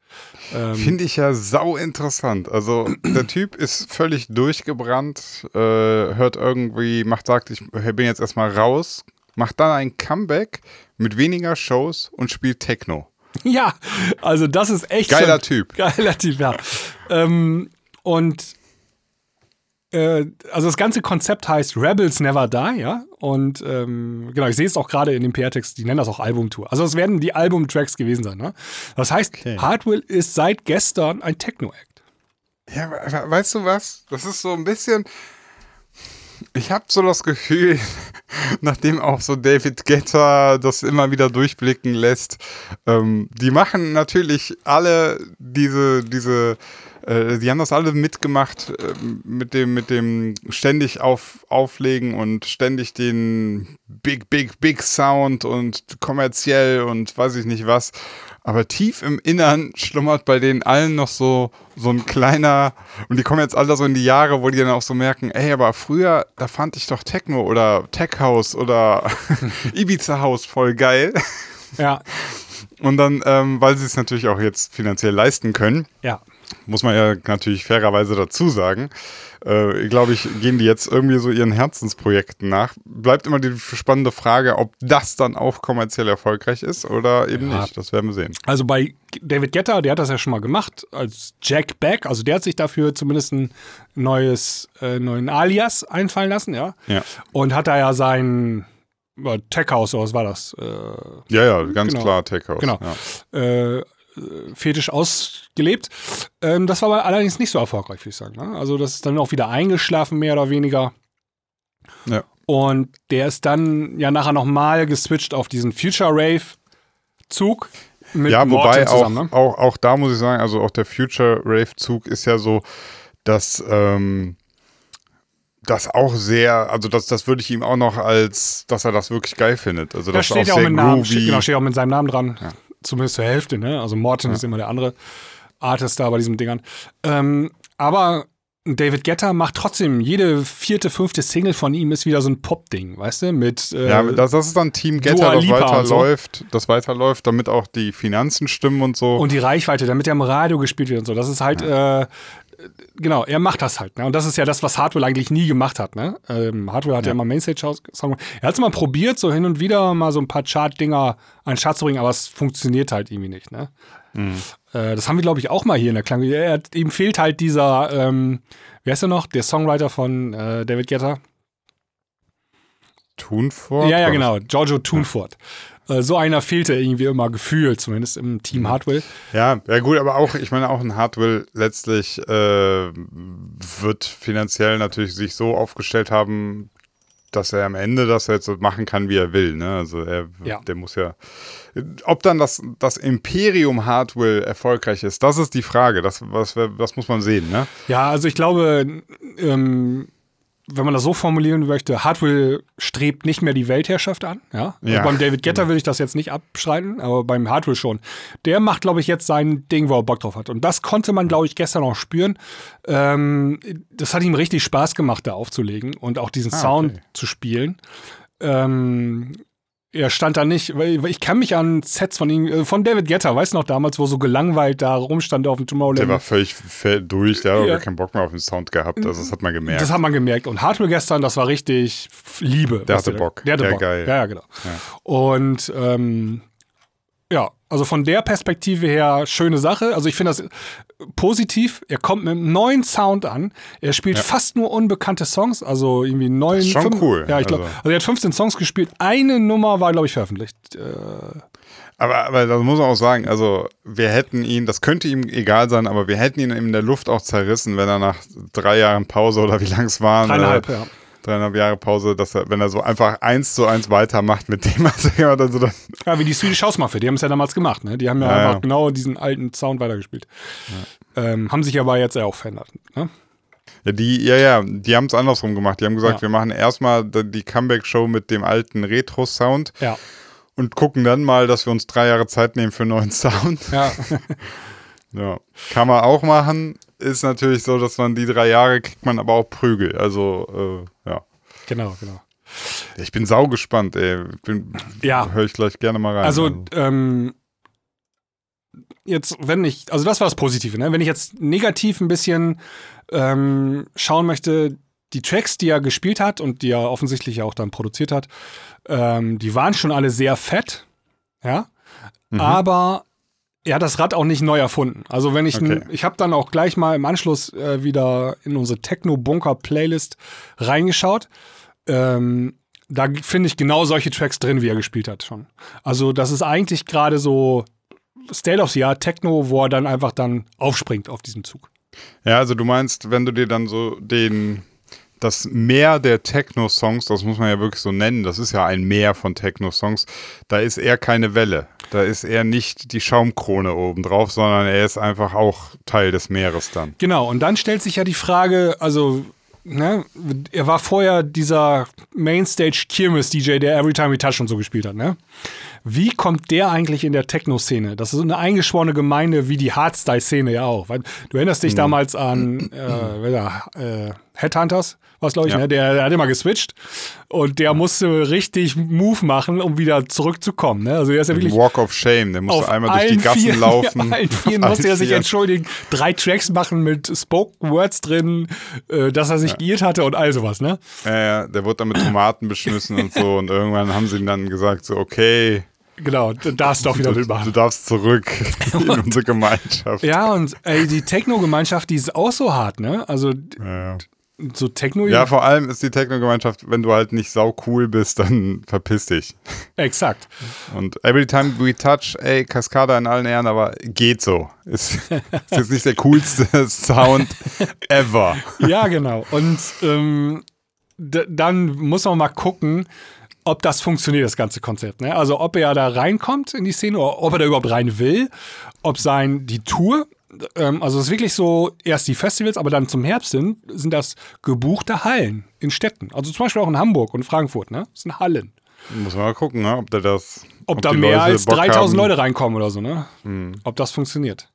Speaker 2: Finde ich ja sau interessant. Also der Typ ist völlig durchgebrannt, äh, hört irgendwie, macht, sagt, ich bin jetzt erstmal raus, macht dann ein Comeback mit weniger Shows und spielt Techno.
Speaker 1: Ja, also das ist echt
Speaker 2: Geiler
Speaker 1: schon,
Speaker 2: Typ.
Speaker 1: Geiler Typ, ja. ähm, und äh, also das ganze Konzept heißt Rebels Never Die, ja. Und ähm, genau, ich sehe es auch gerade in dem PR-Text, die nennen das auch Albumtour. Also es werden die Albumtracks gewesen sein, ne? Das heißt,
Speaker 2: Okay.
Speaker 1: Hardwell ist seit gestern ein Techno-Act.
Speaker 2: Ja, we- we- weißt du was? Das ist so ein bisschen. Ich habe so das Gefühl, <laughs> nachdem auch so David Guetta das immer wieder durchblicken lässt, ähm, die machen natürlich alle diese, diese, äh, die haben das alle mitgemacht äh, mit dem, mit dem ständig auf, auflegen und ständig den Big, Big, Big Sound und kommerziell und weiß ich nicht was. Aber tief im Innern schlummert bei denen allen noch so, so ein kleiner, und die kommen jetzt alle so in die Jahre, wo die dann auch so merken, ey, aber früher, da fand ich doch Techno oder Tech House oder <laughs> Ibiza House voll geil.
Speaker 1: Ja,
Speaker 2: Und dann, ähm, weil sie es natürlich auch jetzt finanziell leisten können,
Speaker 1: ja.
Speaker 2: Muss man ja natürlich fairerweise dazu sagen, äh, glaube ich, gehen die jetzt irgendwie so ihren Herzensprojekten nach. Bleibt immer die spannende Frage, ob das dann auch kommerziell erfolgreich ist oder eben
Speaker 1: Ja.
Speaker 2: nicht. Das werden wir sehen.
Speaker 1: Also bei David Guetta, der hat das ja schon mal gemacht als Jack Back. Also der hat sich dafür zumindest ein neues, äh, neuen Alias einfallen lassen, ja.
Speaker 2: Ja.
Speaker 1: Und hat da ja sein äh, Tech House, oder was war das? Äh,
Speaker 2: Ja, ja, ganz
Speaker 1: Genau.
Speaker 2: klar, Tech House.
Speaker 1: Genau.
Speaker 2: Ja.
Speaker 1: Äh, fetisch ausgelebt. Ähm, das war aber allerdings nicht so erfolgreich, würde ich sagen. Ne? Also das ist dann auch wieder eingeschlafen, mehr oder weniger.
Speaker 2: Ja.
Speaker 1: Und der ist dann ja nachher nochmal geswitcht auf diesen Future Rave Zug mit
Speaker 2: Ja, wobei
Speaker 1: Morten
Speaker 2: auch,
Speaker 1: zusammen. Ne?
Speaker 2: auch, auch da muss ich sagen, also auch der Future Rave Zug ist ja so, dass ähm, das auch sehr, also das, das würde ich ihm auch noch als, dass er das wirklich geil findet. Also
Speaker 1: Da
Speaker 2: das ist
Speaker 1: steht ja
Speaker 2: auch
Speaker 1: auch mit Namen, steht, genau, steht auch mit seinem Namen dran. Zumindest zur Hälfte, ne? Also Morton ist immer der andere Artist da bei diesen Dingern. Ähm, aber David Guetta macht trotzdem, jede vierte, fünfte Single von ihm ist wieder so ein Pop-Ding, weißt du? Mit, äh,
Speaker 2: Ja, das, das ist dann Team Getter, das
Speaker 1: und so.
Speaker 2: weiterläuft, das weiterläuft, damit auch die Finanzen stimmen und so.
Speaker 1: und die Reichweite, damit er im Radio gespielt wird und so. Das ist halt, äh, genau, er macht das halt. Ne? Und das ist ja das, was Hardwell eigentlich nie gemacht hat. Ne? Ähm, Hardwell hat ja, immer Mainstage-Song. Er hat es mal probiert, so hin und wieder mal so ein paar Chart-Dinger an den Chart zu bringen, aber es funktioniert halt irgendwie nicht. Ne? Äh, das haben wir, glaube ich, auch mal hier in der Klang. Er hat, ihm fehlt halt dieser, ähm, wer ist er noch? Der Songwriter von äh, David Guetta.
Speaker 2: Tunford?
Speaker 1: Ja, ja, genau. Giorgio Tunford. Äh, so einer fehlte irgendwie immer gefühlt, zumindest im Team Hardwell.
Speaker 2: Ja, ja gut, aber auch, ich meine, auch ein Hardwell letztlich äh, wird finanziell natürlich sich so aufgestellt haben, dass er am Ende das jetzt so machen kann, wie er will. Ne? Also er,
Speaker 1: Ja.
Speaker 2: der muss ja. Ob dann das, das Imperium Hardwell erfolgreich ist, das ist die Frage. Das, was, das muss man sehen, ne?
Speaker 1: Ja, also ich glaube, ähm, wenn man das so formulieren möchte, Hardwell strebt nicht mehr die Weltherrschaft an. Ja? Also
Speaker 2: Ja.
Speaker 1: beim David Guetta würde ich das jetzt nicht abschreiten, aber beim Hardwell schon. Der macht, glaube ich, jetzt sein Ding, wo er Bock drauf hat. Und das konnte man, glaube ich, gestern auch spüren. Ähm, das hat ihm richtig Spaß gemacht, da aufzulegen und auch diesen
Speaker 2: Ah,
Speaker 1: Sound
Speaker 2: okay.
Speaker 1: zu spielen. Ähm, er stand da nicht, weil ich kann mich an Sets von ihm, äh, von David Guetta, weißt du noch damals, wo so gelangweilt da rumstand auf dem Tomorrowland.
Speaker 2: Der war völlig durch, der hat
Speaker 1: Ja.
Speaker 2: gar keinen Bock mehr auf den Sound gehabt. Also das hat man gemerkt.
Speaker 1: Das hat man gemerkt. Und Hardwell gestern, das war richtig Liebe.
Speaker 2: Der hatte Bock.
Speaker 1: Der hatte
Speaker 2: Ja,
Speaker 1: Bock.
Speaker 2: geil.
Speaker 1: Ja, ja, genau. Und ähm, ja, also von der Perspektive her schöne Sache. Also ich finde das positiv. Er kommt mit einem neuen Sound an. Er spielt fast nur unbekannte Songs, also irgendwie neun.
Speaker 2: schon
Speaker 1: fünf-
Speaker 2: cool.
Speaker 1: Ja, ich glaube.
Speaker 2: Also-
Speaker 1: Also. er hat 15 Songs gespielt. Eine Nummer war, glaube ich, veröffentlicht. Äh,
Speaker 2: Aber, aber das muss man auch sagen, also wir hätten ihn, das könnte ihm egal sein, aber wir hätten ihn in der Luft auch zerrissen, wenn er nach drei Jahren Pause oder wie lang es waren,
Speaker 1: Dreieinhalb,
Speaker 2: äh,
Speaker 1: ja.
Speaker 2: Dreieinhalb Jahre Pause, dass er, wenn er so einfach eins zu eins weitermacht mit dem, <laughs> was er gemacht hat, so dann,
Speaker 1: Ja, wie die Swedish House Mafia, die haben es ja damals gemacht, ne? Die haben ja,
Speaker 2: Ja,
Speaker 1: einfach
Speaker 2: ja.
Speaker 1: genau diesen alten Sound weitergespielt. Ähm, haben sich aber jetzt ja auch verändert. Ne?
Speaker 2: ja, die, ja, ja, die haben es andersrum gemacht. Die haben gesagt, wir machen erstmal die die Comeback-Show mit dem alten Retro-Sound
Speaker 1: Ja.
Speaker 2: und gucken dann mal, dass wir uns drei Jahre Zeit nehmen für einen neuen Sound.
Speaker 1: Ja. <laughs>
Speaker 2: Ja, kann man auch machen. Ist natürlich so, dass man die drei Jahre kriegt man aber auch Prügel. Also, äh, ja.
Speaker 1: genau, genau.
Speaker 2: Ich bin sau gespannt, ey. Bin,
Speaker 1: Ja.
Speaker 2: Höre ich gleich gerne mal rein.
Speaker 1: Also, ähm, jetzt, wenn ich, also das war das Positive, ne? Wenn ich jetzt negativ ein bisschen ähm, schauen möchte, die Tracks, die er gespielt hat und die er offensichtlich auch dann produziert hat, ähm, die waren schon alle sehr fett, ja.
Speaker 2: Mhm.
Speaker 1: Aber er hat das Rad auch nicht neu erfunden. Also wenn ich,
Speaker 2: Okay.
Speaker 1: ich habe dann auch gleich mal im Anschluss äh, wieder in unsere Techno-Bunker-Playlist reingeschaut. Ähm, da finde ich genau solche Tracks drin, wie er gespielt hat schon. Also das ist eigentlich gerade so State of the Art Techno, wo er dann einfach dann aufspringt auf diesem Zug.
Speaker 2: ja, also du meinst, wenn du dir dann so den das Meer der Techno-Songs, das muss man ja wirklich so nennen, das ist ja ein Meer von Techno-Songs, da ist er keine Welle. Da ist er nicht die Schaumkrone obendrauf, sondern er ist einfach auch Teil des Meeres dann.
Speaker 1: Genau, und dann stellt sich ja die Frage, also, ne, er war vorher dieser Mainstage-Kirmes-DJ, der Every Time We Touch und so gespielt hat, ne? Wie kommt der eigentlich in der Techno-Szene? Das ist so eine eingeschworene Gemeinde wie die Hardstyle-Szene ja auch. Du erinnerst dich damals an äh, äh, Headhunters, was glaube ich,
Speaker 2: Ja.
Speaker 1: ne? Der, der hat immer geswitcht und der musste richtig Move machen, um wieder zurückzukommen. Ne? Also er ist ja wirklich
Speaker 2: Walk of Shame, der musste einmal durch die Gassen
Speaker 1: Vieren- <laughs>
Speaker 2: laufen.
Speaker 1: Ja, allen Vieren <laughs>
Speaker 2: Auf
Speaker 1: musste er sich entschuldigen, drei Tracks machen mit Spoken Words drin, äh, dass er sich geirrt hatte und all sowas, ne?
Speaker 2: Ja, ja, der wurde dann mit Tomaten <laughs> beschmissen und so. Und irgendwann haben sie ihm dann gesagt, so, okay,
Speaker 1: Genau, da darfst du auch wieder
Speaker 2: du,
Speaker 1: mitmachen.
Speaker 2: du darfst zurück in unsere Gemeinschaft.
Speaker 1: Ja, und ey, die Techno-Gemeinschaft, die ist auch so hart, ne? Also
Speaker 2: Ja, ja.
Speaker 1: So Techno,
Speaker 2: ja, vor allem ist die Techno-Gemeinschaft, wenn du halt nicht sau cool bist, dann <laughs> verpiss dich.
Speaker 1: exakt.
Speaker 2: Und every time we touch, ey, Cascada in allen Ehren, aber geht so. Ist, <laughs> ist jetzt nicht der coolste <laughs> Sound ever.
Speaker 1: Ja, genau. Und ähm, dann muss man mal gucken, ob das funktioniert, das ganze Konzept. Ne? Also ob er da reinkommt in die Szene oder ob er da überhaupt rein will, ob sein die Tour, ähm, also es ist wirklich so, erst die Festivals, aber dann zum Herbst hin, sind das gebuchte Hallen in Städten. Also zum Beispiel auch in Hamburg und Frankfurt, ne? Das sind Hallen.
Speaker 2: Muss man mal gucken, ne? ob der das.
Speaker 1: Ob, da
Speaker 2: die
Speaker 1: mehr
Speaker 2: Leute
Speaker 1: als
Speaker 2: Bock
Speaker 1: 3000
Speaker 2: haben.
Speaker 1: Leute reinkommen oder so, ne? Ob das funktioniert.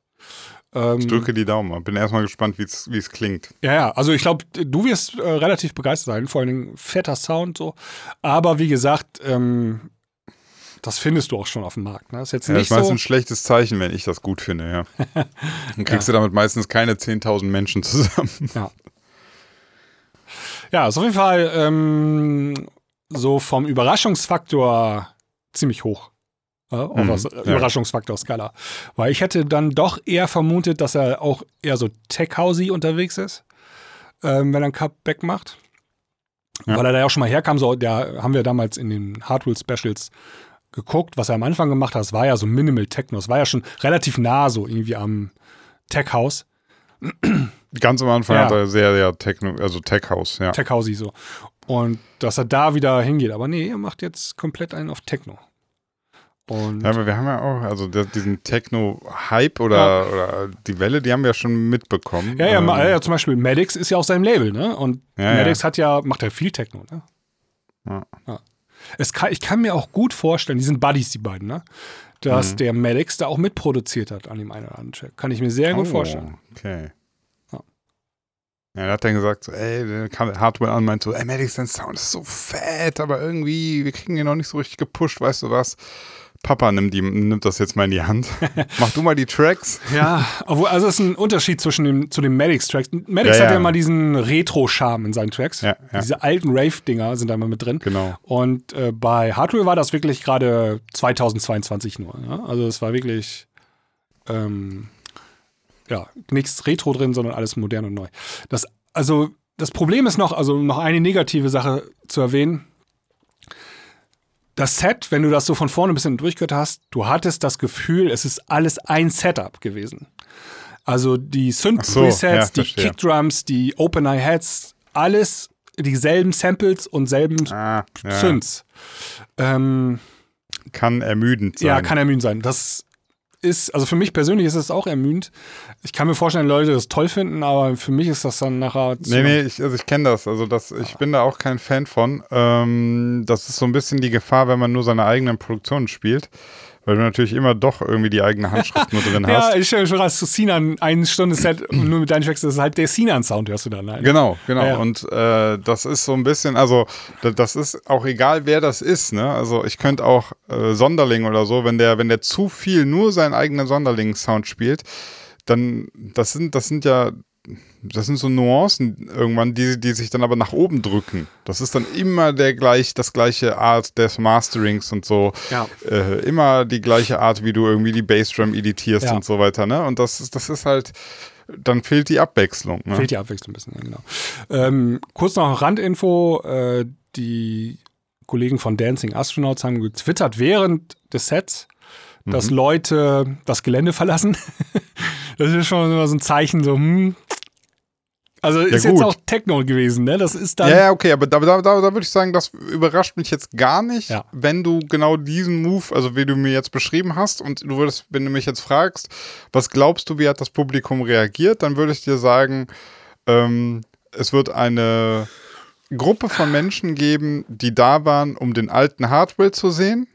Speaker 1: Ähm,
Speaker 2: Ich drücke die Daumen. Bin erstmal gespannt, wie es klingt.
Speaker 1: Ja, ja, also ich glaube, du wirst äh, relativ begeistert sein, vor allen Dingen fetter Sound so. Aber wie gesagt, ähm, das findest du auch schon auf dem Markt. Ne? Ist jetzt
Speaker 2: Ja, das
Speaker 1: nicht
Speaker 2: ist meistens
Speaker 1: so.
Speaker 2: ein schlechtes Zeichen, wenn ich das gut finde, ja. <laughs> Dann kriegst du damit meistens keine 10.000 Menschen zusammen.
Speaker 1: Ja. ja, ist auf jeden Fall ähm, so vom Überraschungsfaktor ziemlich hoch. Ja, auf
Speaker 2: Mhm,
Speaker 1: das
Speaker 2: ja.
Speaker 1: Überraschungsfaktor-Skala. Weil ich hätte dann doch eher vermutet, dass er auch eher so tech-housey unterwegs ist, ähm, wenn er ein Cutback macht.
Speaker 2: Ja.
Speaker 1: Weil er da ja auch schon mal herkam, so, der haben wir damals in den Hardware Specials geguckt, was er am Anfang gemacht hat, das war ja so Minimal Techno, das war ja schon relativ nah so irgendwie am Tech-House.
Speaker 2: Ganz am Anfang
Speaker 1: Ja.
Speaker 2: hat er sehr, sehr Techno, also Tech House, ja.
Speaker 1: Tech Housey so. Und dass er da wieder hingeht. Aber nee, er macht jetzt komplett einen auf Techno. Und
Speaker 2: Ja, aber wir haben ja auch, also diesen Techno-Hype oder, oder die Welle, die haben wir ja schon mitbekommen.
Speaker 1: ja, ja,
Speaker 2: Ähm,
Speaker 1: ja, zum Beispiel Maddox ist ja auf seinem Label, ne? Und
Speaker 2: Ja,
Speaker 1: Maddox hat ja, macht ja viel Techno, ne?
Speaker 2: Ja.
Speaker 1: Es kann, ich kann mir auch gut vorstellen, die sind Buddies, die beiden, ne? Dass
Speaker 2: Mhm.
Speaker 1: der Maddox da auch mitproduziert hat an dem einen oder anderen Track. Kann ich mir sehr gut
Speaker 2: oh,
Speaker 1: vorstellen.
Speaker 2: Okay.
Speaker 1: Ja.
Speaker 2: Ja, er hat dann gesagt, so, ey, der kam Hardware an und meint so, ey, Maddox, dein Sound ist so fett, aber irgendwie, wir kriegen ihn noch nicht so richtig gepusht, weißt du was? Papa nimmt, die, nimmt das jetzt mal in die Hand. <laughs> Mach du mal die Tracks.
Speaker 1: Ja, obwohl, also es ist ein Unterschied zwischen dem, zu den Maddox-Tracks. Maddox
Speaker 2: Ja,
Speaker 1: hat
Speaker 2: ja.
Speaker 1: ja mal diesen Retro-Charme in seinen Tracks.
Speaker 2: Ja, ja.
Speaker 1: Diese alten Rave-Dinger sind da immer mit drin.
Speaker 2: Genau.
Speaker 1: Und äh, bei Hardware war das wirklich gerade 2022 nur. Ja? Also es war wirklich ähm, ja, nichts Retro drin, sondern alles modern und neu. Das, also das Problem ist noch, also noch eine negative Sache zu erwähnen. Das Set, wenn du das so von vorne bis hinten durchgehört hast, du hattest das Gefühl, es ist alles ein Setup gewesen. Also die
Speaker 2: Ach so,
Speaker 1: Synth-Presets,
Speaker 2: ja,
Speaker 1: die. Kickdrums, die Open-Eye-Heads, alles dieselben Samples und selben
Speaker 2: Ah, ja.
Speaker 1: Synths. Ähm,
Speaker 2: Kann ermüdend sein.
Speaker 1: ja, kann ermüdend sein. Das ist, also für mich persönlich ist es auch ermüdend. Ich kann mir vorstellen, Leute das toll finden, aber für mich ist das dann nachher zu,
Speaker 2: Nee, nee, ich, also ich kenne das. Also das, ich bin da auch kein Fan von. Ähm, das ist so ein bisschen die Gefahr, wenn man nur seine eigenen Produktionen spielt. Weil du natürlich immer doch irgendwie die eigene Handschrift nur drin <laughs>
Speaker 1: Ja,
Speaker 2: hast.
Speaker 1: ich stelle vor, dass du Sinan eine Stunde Set nur mit deinen Tracks, das ist halt der Sinan-Sound, hörst du dann halt.
Speaker 2: Genau, genau.
Speaker 1: Ja.
Speaker 2: Und äh, das ist so ein bisschen, also da- das ist auch egal, wer das ist. Ne? Also ich könnte auch äh, Sonderling oder so, wenn der, wenn der zu viel nur seinen eigenen Sonderling-Sound spielt, dann das sind, das sind ja, das sind so Nuancen irgendwann, die, die sich dann aber nach oben drücken. Das ist dann immer der gleich, das gleiche Art des Masterings und so.
Speaker 1: Ja.
Speaker 2: Äh, immer die gleiche Art, wie du irgendwie die Bassdrum editierst
Speaker 1: Ja.
Speaker 2: und so weiter. Ne? Und das ist, das ist halt, dann fehlt die Abwechslung. Ne?
Speaker 1: Fehlt die Abwechslung ein bisschen, genau. Ähm, kurz noch Randinfo: äh, Die Kollegen von Dancing Astronauts haben getwittert während des Sets, dass
Speaker 2: Mhm.
Speaker 1: Leute das Gelände verlassen. <laughs> das ist schon immer so ein Zeichen, so, hm. Also ist jetzt
Speaker 2: gut.
Speaker 1: auch Techno gewesen, ne? Das ist dann.
Speaker 2: Ja, ja, okay, aber da, da, da, da würde ich sagen, das überrascht mich jetzt gar nicht,
Speaker 1: Ja.
Speaker 2: wenn du genau diesen Move, also wie du mir jetzt beschrieben hast, und du würdest, wenn du mich jetzt fragst, was glaubst du, wie hat das Publikum reagiert, dann würde ich dir sagen, ähm, es wird eine Gruppe von Menschen geben, die da waren, um den alten Hardware zu sehen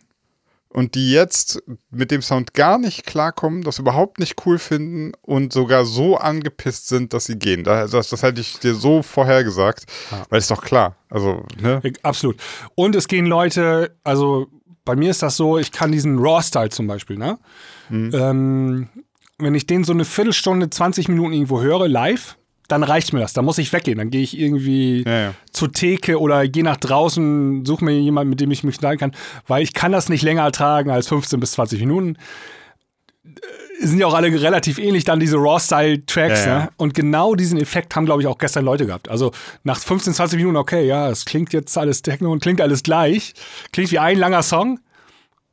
Speaker 2: und die jetzt mit dem Sound gar nicht klarkommen, das überhaupt nicht cool finden und sogar so angepisst sind, dass sie gehen. Das, das, das hätte ich dir so vorhergesagt, weil ist doch klar. Also, ne?
Speaker 1: Absolut. Und es gehen Leute, also bei mir ist das so, ich kann diesen Raw-Style zum Beispiel, ne?
Speaker 2: Mhm.
Speaker 1: Ähm, wenn ich den so eine Viertelstunde, 20 Minuten irgendwo höre, live, dann reicht mir das. Dann muss ich weggehen. Dann gehe ich irgendwie
Speaker 2: Ja, ja.
Speaker 1: zur Theke oder gehe nach draußen, suche mir jemanden, mit dem ich mich unterhalten kann, weil ich kann das nicht länger ertragen als 15 bis 20 Minuten. Äh, Sind ja auch alle relativ ähnlich, dann diese Raw-Style-Tracks.
Speaker 2: Ja, ja.
Speaker 1: Ne? Und genau diesen Effekt haben, glaube ich, auch gestern Leute gehabt. Also nach 15, 20 Minuten, okay, ja, es klingt jetzt alles Techno und klingt alles gleich. Klingt wie ein langer Song.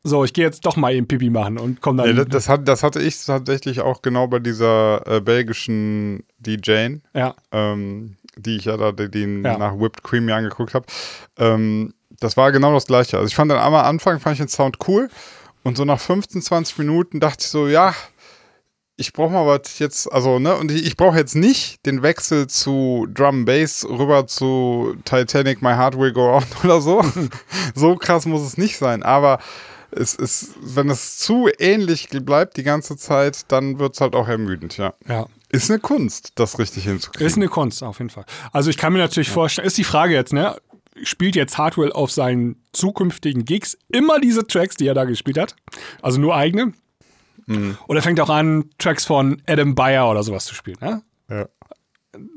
Speaker 1: So, ich gehe jetzt doch mal eben Pipi machen und komme dann.
Speaker 2: Ja, das, das, hat, das hatte ich tatsächlich auch genau bei dieser äh, belgischen DJ,
Speaker 1: ja.
Speaker 2: ähm, die ich ja da die
Speaker 1: Ja.
Speaker 2: nach Whipped Cream mir angeguckt habe. Ähm, das war genau das gleiche. Also ich fand dann am Anfang fand ich den Sound cool und so nach 15, 20 Minuten dachte ich so, ja, ich brauche mal was jetzt, also, ne, und ich, ich brauche jetzt nicht den Wechsel zu Drum Bass rüber zu Titanic, My Heart Will Go On <laughs> oder so. so krass muss es nicht sein, aber es ist, wenn es zu ähnlich bleibt die ganze Zeit, dann wird es halt auch ermüdend, ja.
Speaker 1: Ja.
Speaker 2: Ist eine Kunst, das richtig hinzukriegen.
Speaker 1: Ist eine Kunst, auf jeden Fall. Also ich kann mir natürlich vorstellen, ist die Frage jetzt, ne? Spielt jetzt Hardwell auf seinen zukünftigen Gigs immer diese Tracks, die er da gespielt hat? Also nur eigene? Oder fängt er auch an, Tracks von Adam Beyer oder sowas zu spielen, ne?
Speaker 2: ja.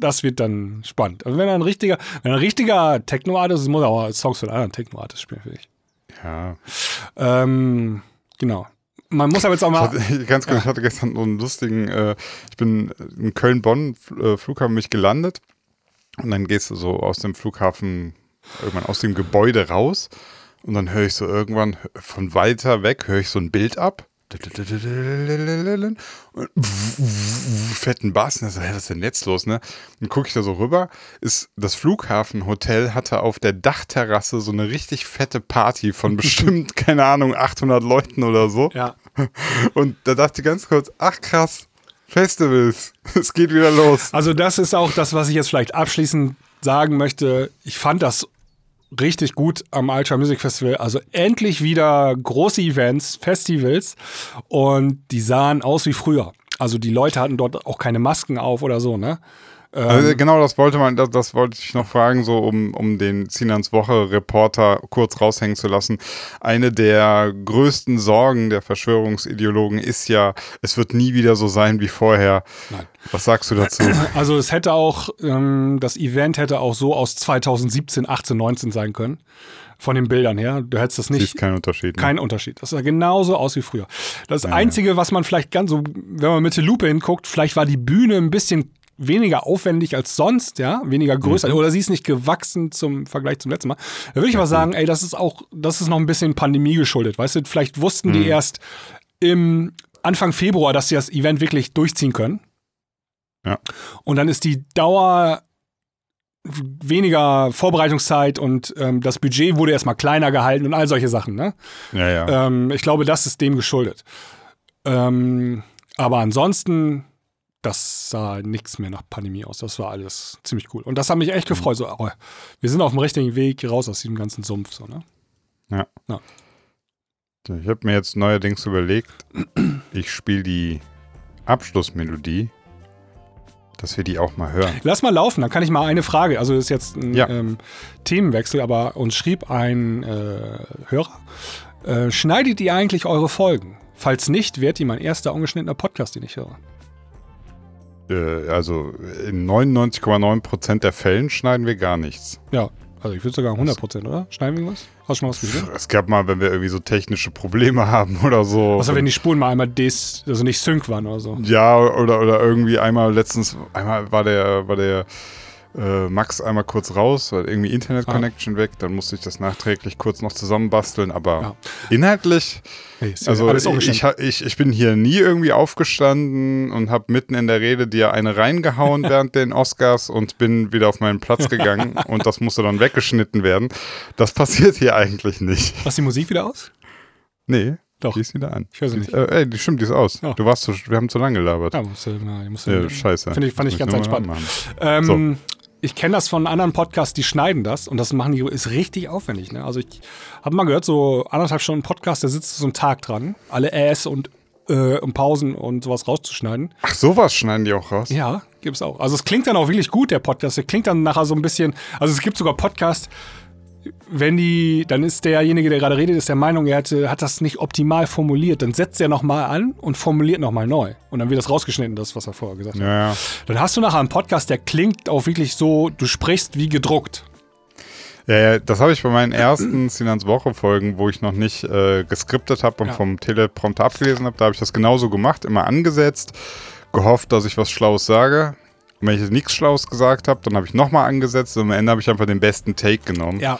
Speaker 1: Das wird dann spannend. Also wenn er ein richtiger, wenn er ein richtiger Techno-Artist ist, muss er auch Songs von anderen Techno-Artists spielen, finde ich.
Speaker 2: Ja.
Speaker 1: Ähm, genau. Man muss aber jetzt auch mal.
Speaker 2: ganz kurz, ich hatte gestern so einen lustigen, äh, ich bin in Köln-Bonn äh, mich gelandet und dann gehst du so aus dem Flughafen irgendwann aus dem Gebäude raus und dann höre ich so irgendwann von weiter weg höre ich so ein Bild ab. Und fetten Bass. Und so, was ist denn jetzt los, ne? Dann gucke ich da so rüber. Ist das Flughafenhotel hatte auf der Dachterrasse so eine richtig fette Party von <laughs> bestimmt, keine Ahnung, 800 Leuten oder so.
Speaker 1: Ja.
Speaker 2: Und da dachte ich ganz kurz, ach krass, Festivals, <laughs> es geht wieder los.
Speaker 1: Also das ist auch das, was ich jetzt vielleicht abschließend sagen möchte. Ich fand das richtig gut am Ultra Music Festival. Also endlich wieder große Events, Festivals und die sahen aus wie früher. Also die Leute hatten dort auch keine Masken auf oder so, ne?
Speaker 2: Also genau, das wollte man, das, das wollte ich noch fragen, so um, um den Zinans Woche Reporter kurz raushängen zu lassen. Eine der größten Sorgen der Verschwörungsideologen ist ja, es wird nie wieder so sein wie vorher.
Speaker 1: Nein.
Speaker 2: Was sagst du dazu?
Speaker 1: Also es hätte auch, ähm, das Event hätte auch so aus 2017, 18, 19 sein können. Von den Bildern her. Du hättest das nicht.
Speaker 2: Siehst keinen Unterschied. Ne?
Speaker 1: Kein Unterschied. Das sah genauso aus wie früher. Das Einzige, was man vielleicht ganz so, wenn man mit der Lupe hinguckt, vielleicht war die Bühne ein bisschen weniger aufwendig als sonst, ja, weniger größer, oder sie ist nicht gewachsen zum Vergleich zum letzten Mal. Da würde ich aber sagen, ey, das ist auch, das ist noch ein bisschen Pandemie geschuldet, weißt du, vielleicht wussten die erst im Anfang Februar, dass sie das Event wirklich durchziehen können.
Speaker 2: Ja.
Speaker 1: Und dann ist die Dauer weniger Vorbereitungszeit und ähm, das Budget wurde erstmal kleiner gehalten und all solche Sachen, ne?
Speaker 2: Ja, ja.
Speaker 1: Ähm, ich glaube, das ist dem geschuldet. Ähm, aber ansonsten, das sah nichts mehr nach Pandemie aus. Das war alles ziemlich cool. Und das hat mich echt gefreut. So, oh, wir sind auf dem richtigen Weg raus aus diesem ganzen Sumpf. So, ne?
Speaker 2: ja.
Speaker 1: Ja.
Speaker 2: Ich habe mir jetzt neuerdings überlegt, ich spiele die Abschlussmelodie, dass wir die auch mal hören.
Speaker 1: Lass mal laufen, dann kann ich mal eine Frage. Also das ist jetzt ein
Speaker 2: Ja.
Speaker 1: ähm, Themenwechsel, aber uns schrieb ein äh, Hörer. Äh, schneidet ihr eigentlich eure Folgen? Falls nicht, wärt ihr mein erster ungeschnittener Podcast, den ich höre.
Speaker 2: Äh, also in 99,9% der Fällen schneiden wir gar nichts.
Speaker 1: Ja, also ich würde sogar 100 Prozent, oder? Schneiden wir was? Hast du schon mal was gesehen?
Speaker 2: Es gab mal, wenn wir irgendwie so technische Probleme <laughs> haben oder so.
Speaker 1: Außer wenn die Spuren mal einmal des, also nicht sync waren oder so.
Speaker 2: ja, oder, oder irgendwie einmal letztens, einmal war der, war der äh, Max einmal kurz raus, weil irgendwie Internet-Connection weg, dann musste ich das nachträglich kurz noch zusammenbasteln, aber
Speaker 1: Ja.
Speaker 2: inhaltlich,
Speaker 1: Hey,
Speaker 2: also ich, ich, ich, bin hier nie irgendwie aufgestanden und habe mitten in der Rede dir eine reingehauen <laughs> während den Oscars und bin wieder auf meinen Platz gegangen <laughs> und das musste dann weggeschnitten werden. Das passiert hier eigentlich nicht.
Speaker 1: Du die Musik wieder aus?
Speaker 2: Nee,
Speaker 1: Doch.
Speaker 2: die ist wieder an.
Speaker 1: Ich höre sie nicht.
Speaker 2: Äh, ey, die stimmt, die ist aus.
Speaker 1: Ja.
Speaker 2: Du warst zu, wir haben zu lange gelabert.
Speaker 1: Ja, musst du, na, musst du,
Speaker 2: Ja, scheiße.
Speaker 1: Finde ich, fand ich ganz entspannt. Ähm, Ich kenne das von anderen Podcasts, die schneiden das und das machen die, ist richtig aufwendig. Ne? Also ich habe mal gehört, so anderthalb Stunden Podcast, da sitzt so einen Tag dran, alle Äs und, äh, und Pausen und sowas rauszuschneiden.
Speaker 2: Ach, sowas schneiden die auch raus?
Speaker 1: Ja, gibt's auch. Also es klingt dann auch wirklich gut, der Podcast. Der klingt dann nachher so ein bisschen, also es gibt sogar Podcasts, wenn die, dann ist derjenige, der gerade redet, ist der Meinung, er hatte, hat das nicht optimal formuliert. Dann setzt er nochmal an und formuliert nochmal neu. Und dann wird das rausgeschnitten, das, was er vorher gesagt hat.
Speaker 2: Ja.
Speaker 1: Dann hast du nachher einen Podcast, der klingt auch wirklich so, du sprichst wie gedruckt.
Speaker 2: Ja, das habe ich bei meinen ersten <clears throat> Sinans Woche-Folgen, wo ich noch nicht äh, geskriptet habe und
Speaker 1: Ja.
Speaker 2: vom Teleprompter abgelesen habe, da habe ich das genauso gemacht, immer angesetzt, gehofft, dass ich was Schlaues sage. Und wenn ich jetzt nichts Schlaues gesagt habe, dann habe ich nochmal angesetzt und am Ende habe ich einfach den besten Take genommen.
Speaker 1: Ja.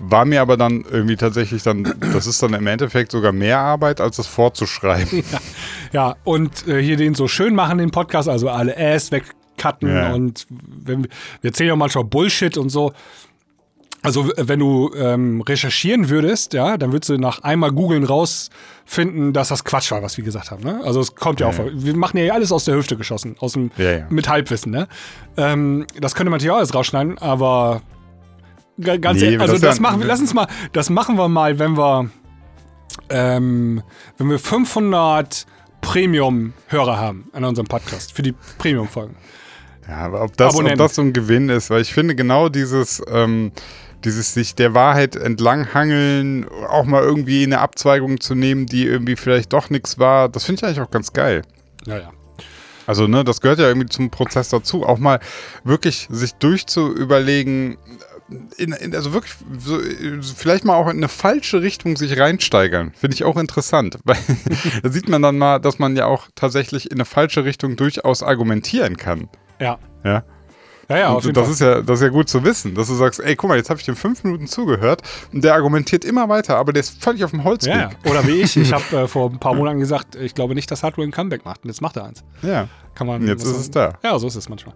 Speaker 2: War mir aber dann irgendwie tatsächlich dann, das ist dann im Endeffekt sogar mehr Arbeit, als das vorzuschreiben. <laughs>
Speaker 1: Ja, und äh, hier den so schön machen, den Podcast, also alle Äs wegcutten
Speaker 2: Ja.
Speaker 1: und wenn, wir wir erzählen ja manchmal Bullshit und so. Also, wenn du ähm, recherchieren würdest, ja, dann würdest du nach einmal googeln rausfinden, dass das Quatsch war, was wir gesagt haben. Ne? Also, es kommt ja,
Speaker 2: Ja,
Speaker 1: auch
Speaker 2: ja.
Speaker 1: Wir machen ja alles aus der Hüfte geschossen, aus dem,
Speaker 2: Ja, ja.
Speaker 1: mit Halbwissen. Ne? Ähm, das könnte man natürlich auch alles rausschneiden, aber ga- ganz
Speaker 2: Nee,
Speaker 1: ehrlich, also
Speaker 2: das
Speaker 1: das,
Speaker 2: ja-
Speaker 1: machen wir, lass uns mal, das machen wir mal, wenn wir ähm, wenn wir 500 Premium-Hörer haben an unserem Podcast für die Premium-Folgen.
Speaker 2: Ja, aber ob das, ob das so ein Gewinn ist, weil ich finde genau dieses, ähm, dieses sich der Wahrheit entlanghangeln, auch mal irgendwie eine Abzweigung zu nehmen, die irgendwie vielleicht doch nichts war, das finde ich eigentlich auch ganz geil.
Speaker 1: Ja, ja.
Speaker 2: Also, ne, das gehört ja irgendwie zum Prozess dazu. Auch mal wirklich sich durchzuüberlegen, in, in, also wirklich, so, vielleicht mal auch in eine falsche Richtung sich reinsteigern. Finde ich auch interessant. <laughs> Weil da sieht man dann mal, dass man ja auch tatsächlich in eine falsche Richtung durchaus argumentieren kann.
Speaker 1: Ja.
Speaker 2: Ja.
Speaker 1: Ja, ja, auf
Speaker 2: Und
Speaker 1: jeden
Speaker 2: das
Speaker 1: Fall.
Speaker 2: ist ja, das ist ja gut zu wissen, dass du sagst, ey, guck mal, jetzt habe ich dem fünf Minuten zugehört und der argumentiert immer weiter, aber der ist völlig auf dem Holzweg.
Speaker 1: ja. Oder wie ich. Ich <laughs> habe äh, vor ein paar Monaten gesagt, ich glaube nicht, dass Hardware ein Comeback macht. Und jetzt macht er eins.
Speaker 2: ja.
Speaker 1: Kann man.
Speaker 2: Jetzt ist
Speaker 1: man-
Speaker 2: es da.
Speaker 1: Ja, so ist es manchmal.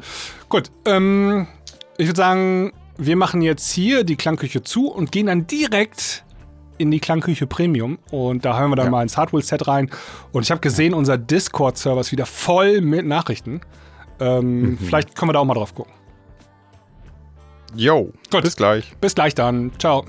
Speaker 1: Gut. Ähm, ich würde sagen, wir machen jetzt hier die Klangküche zu und gehen dann direkt in die Klangküche Premium. Und da hören wir dann
Speaker 2: Ja.
Speaker 1: mal ins Hardware-Set rein. Und ich habe gesehen, unser Discord-Server ist wieder voll mit Nachrichten. Ähm, Vielleicht können wir da auch mal drauf gucken.
Speaker 2: Yo,
Speaker 1: Gut.
Speaker 2: bis gleich.
Speaker 1: Bis gleich dann. Ciao.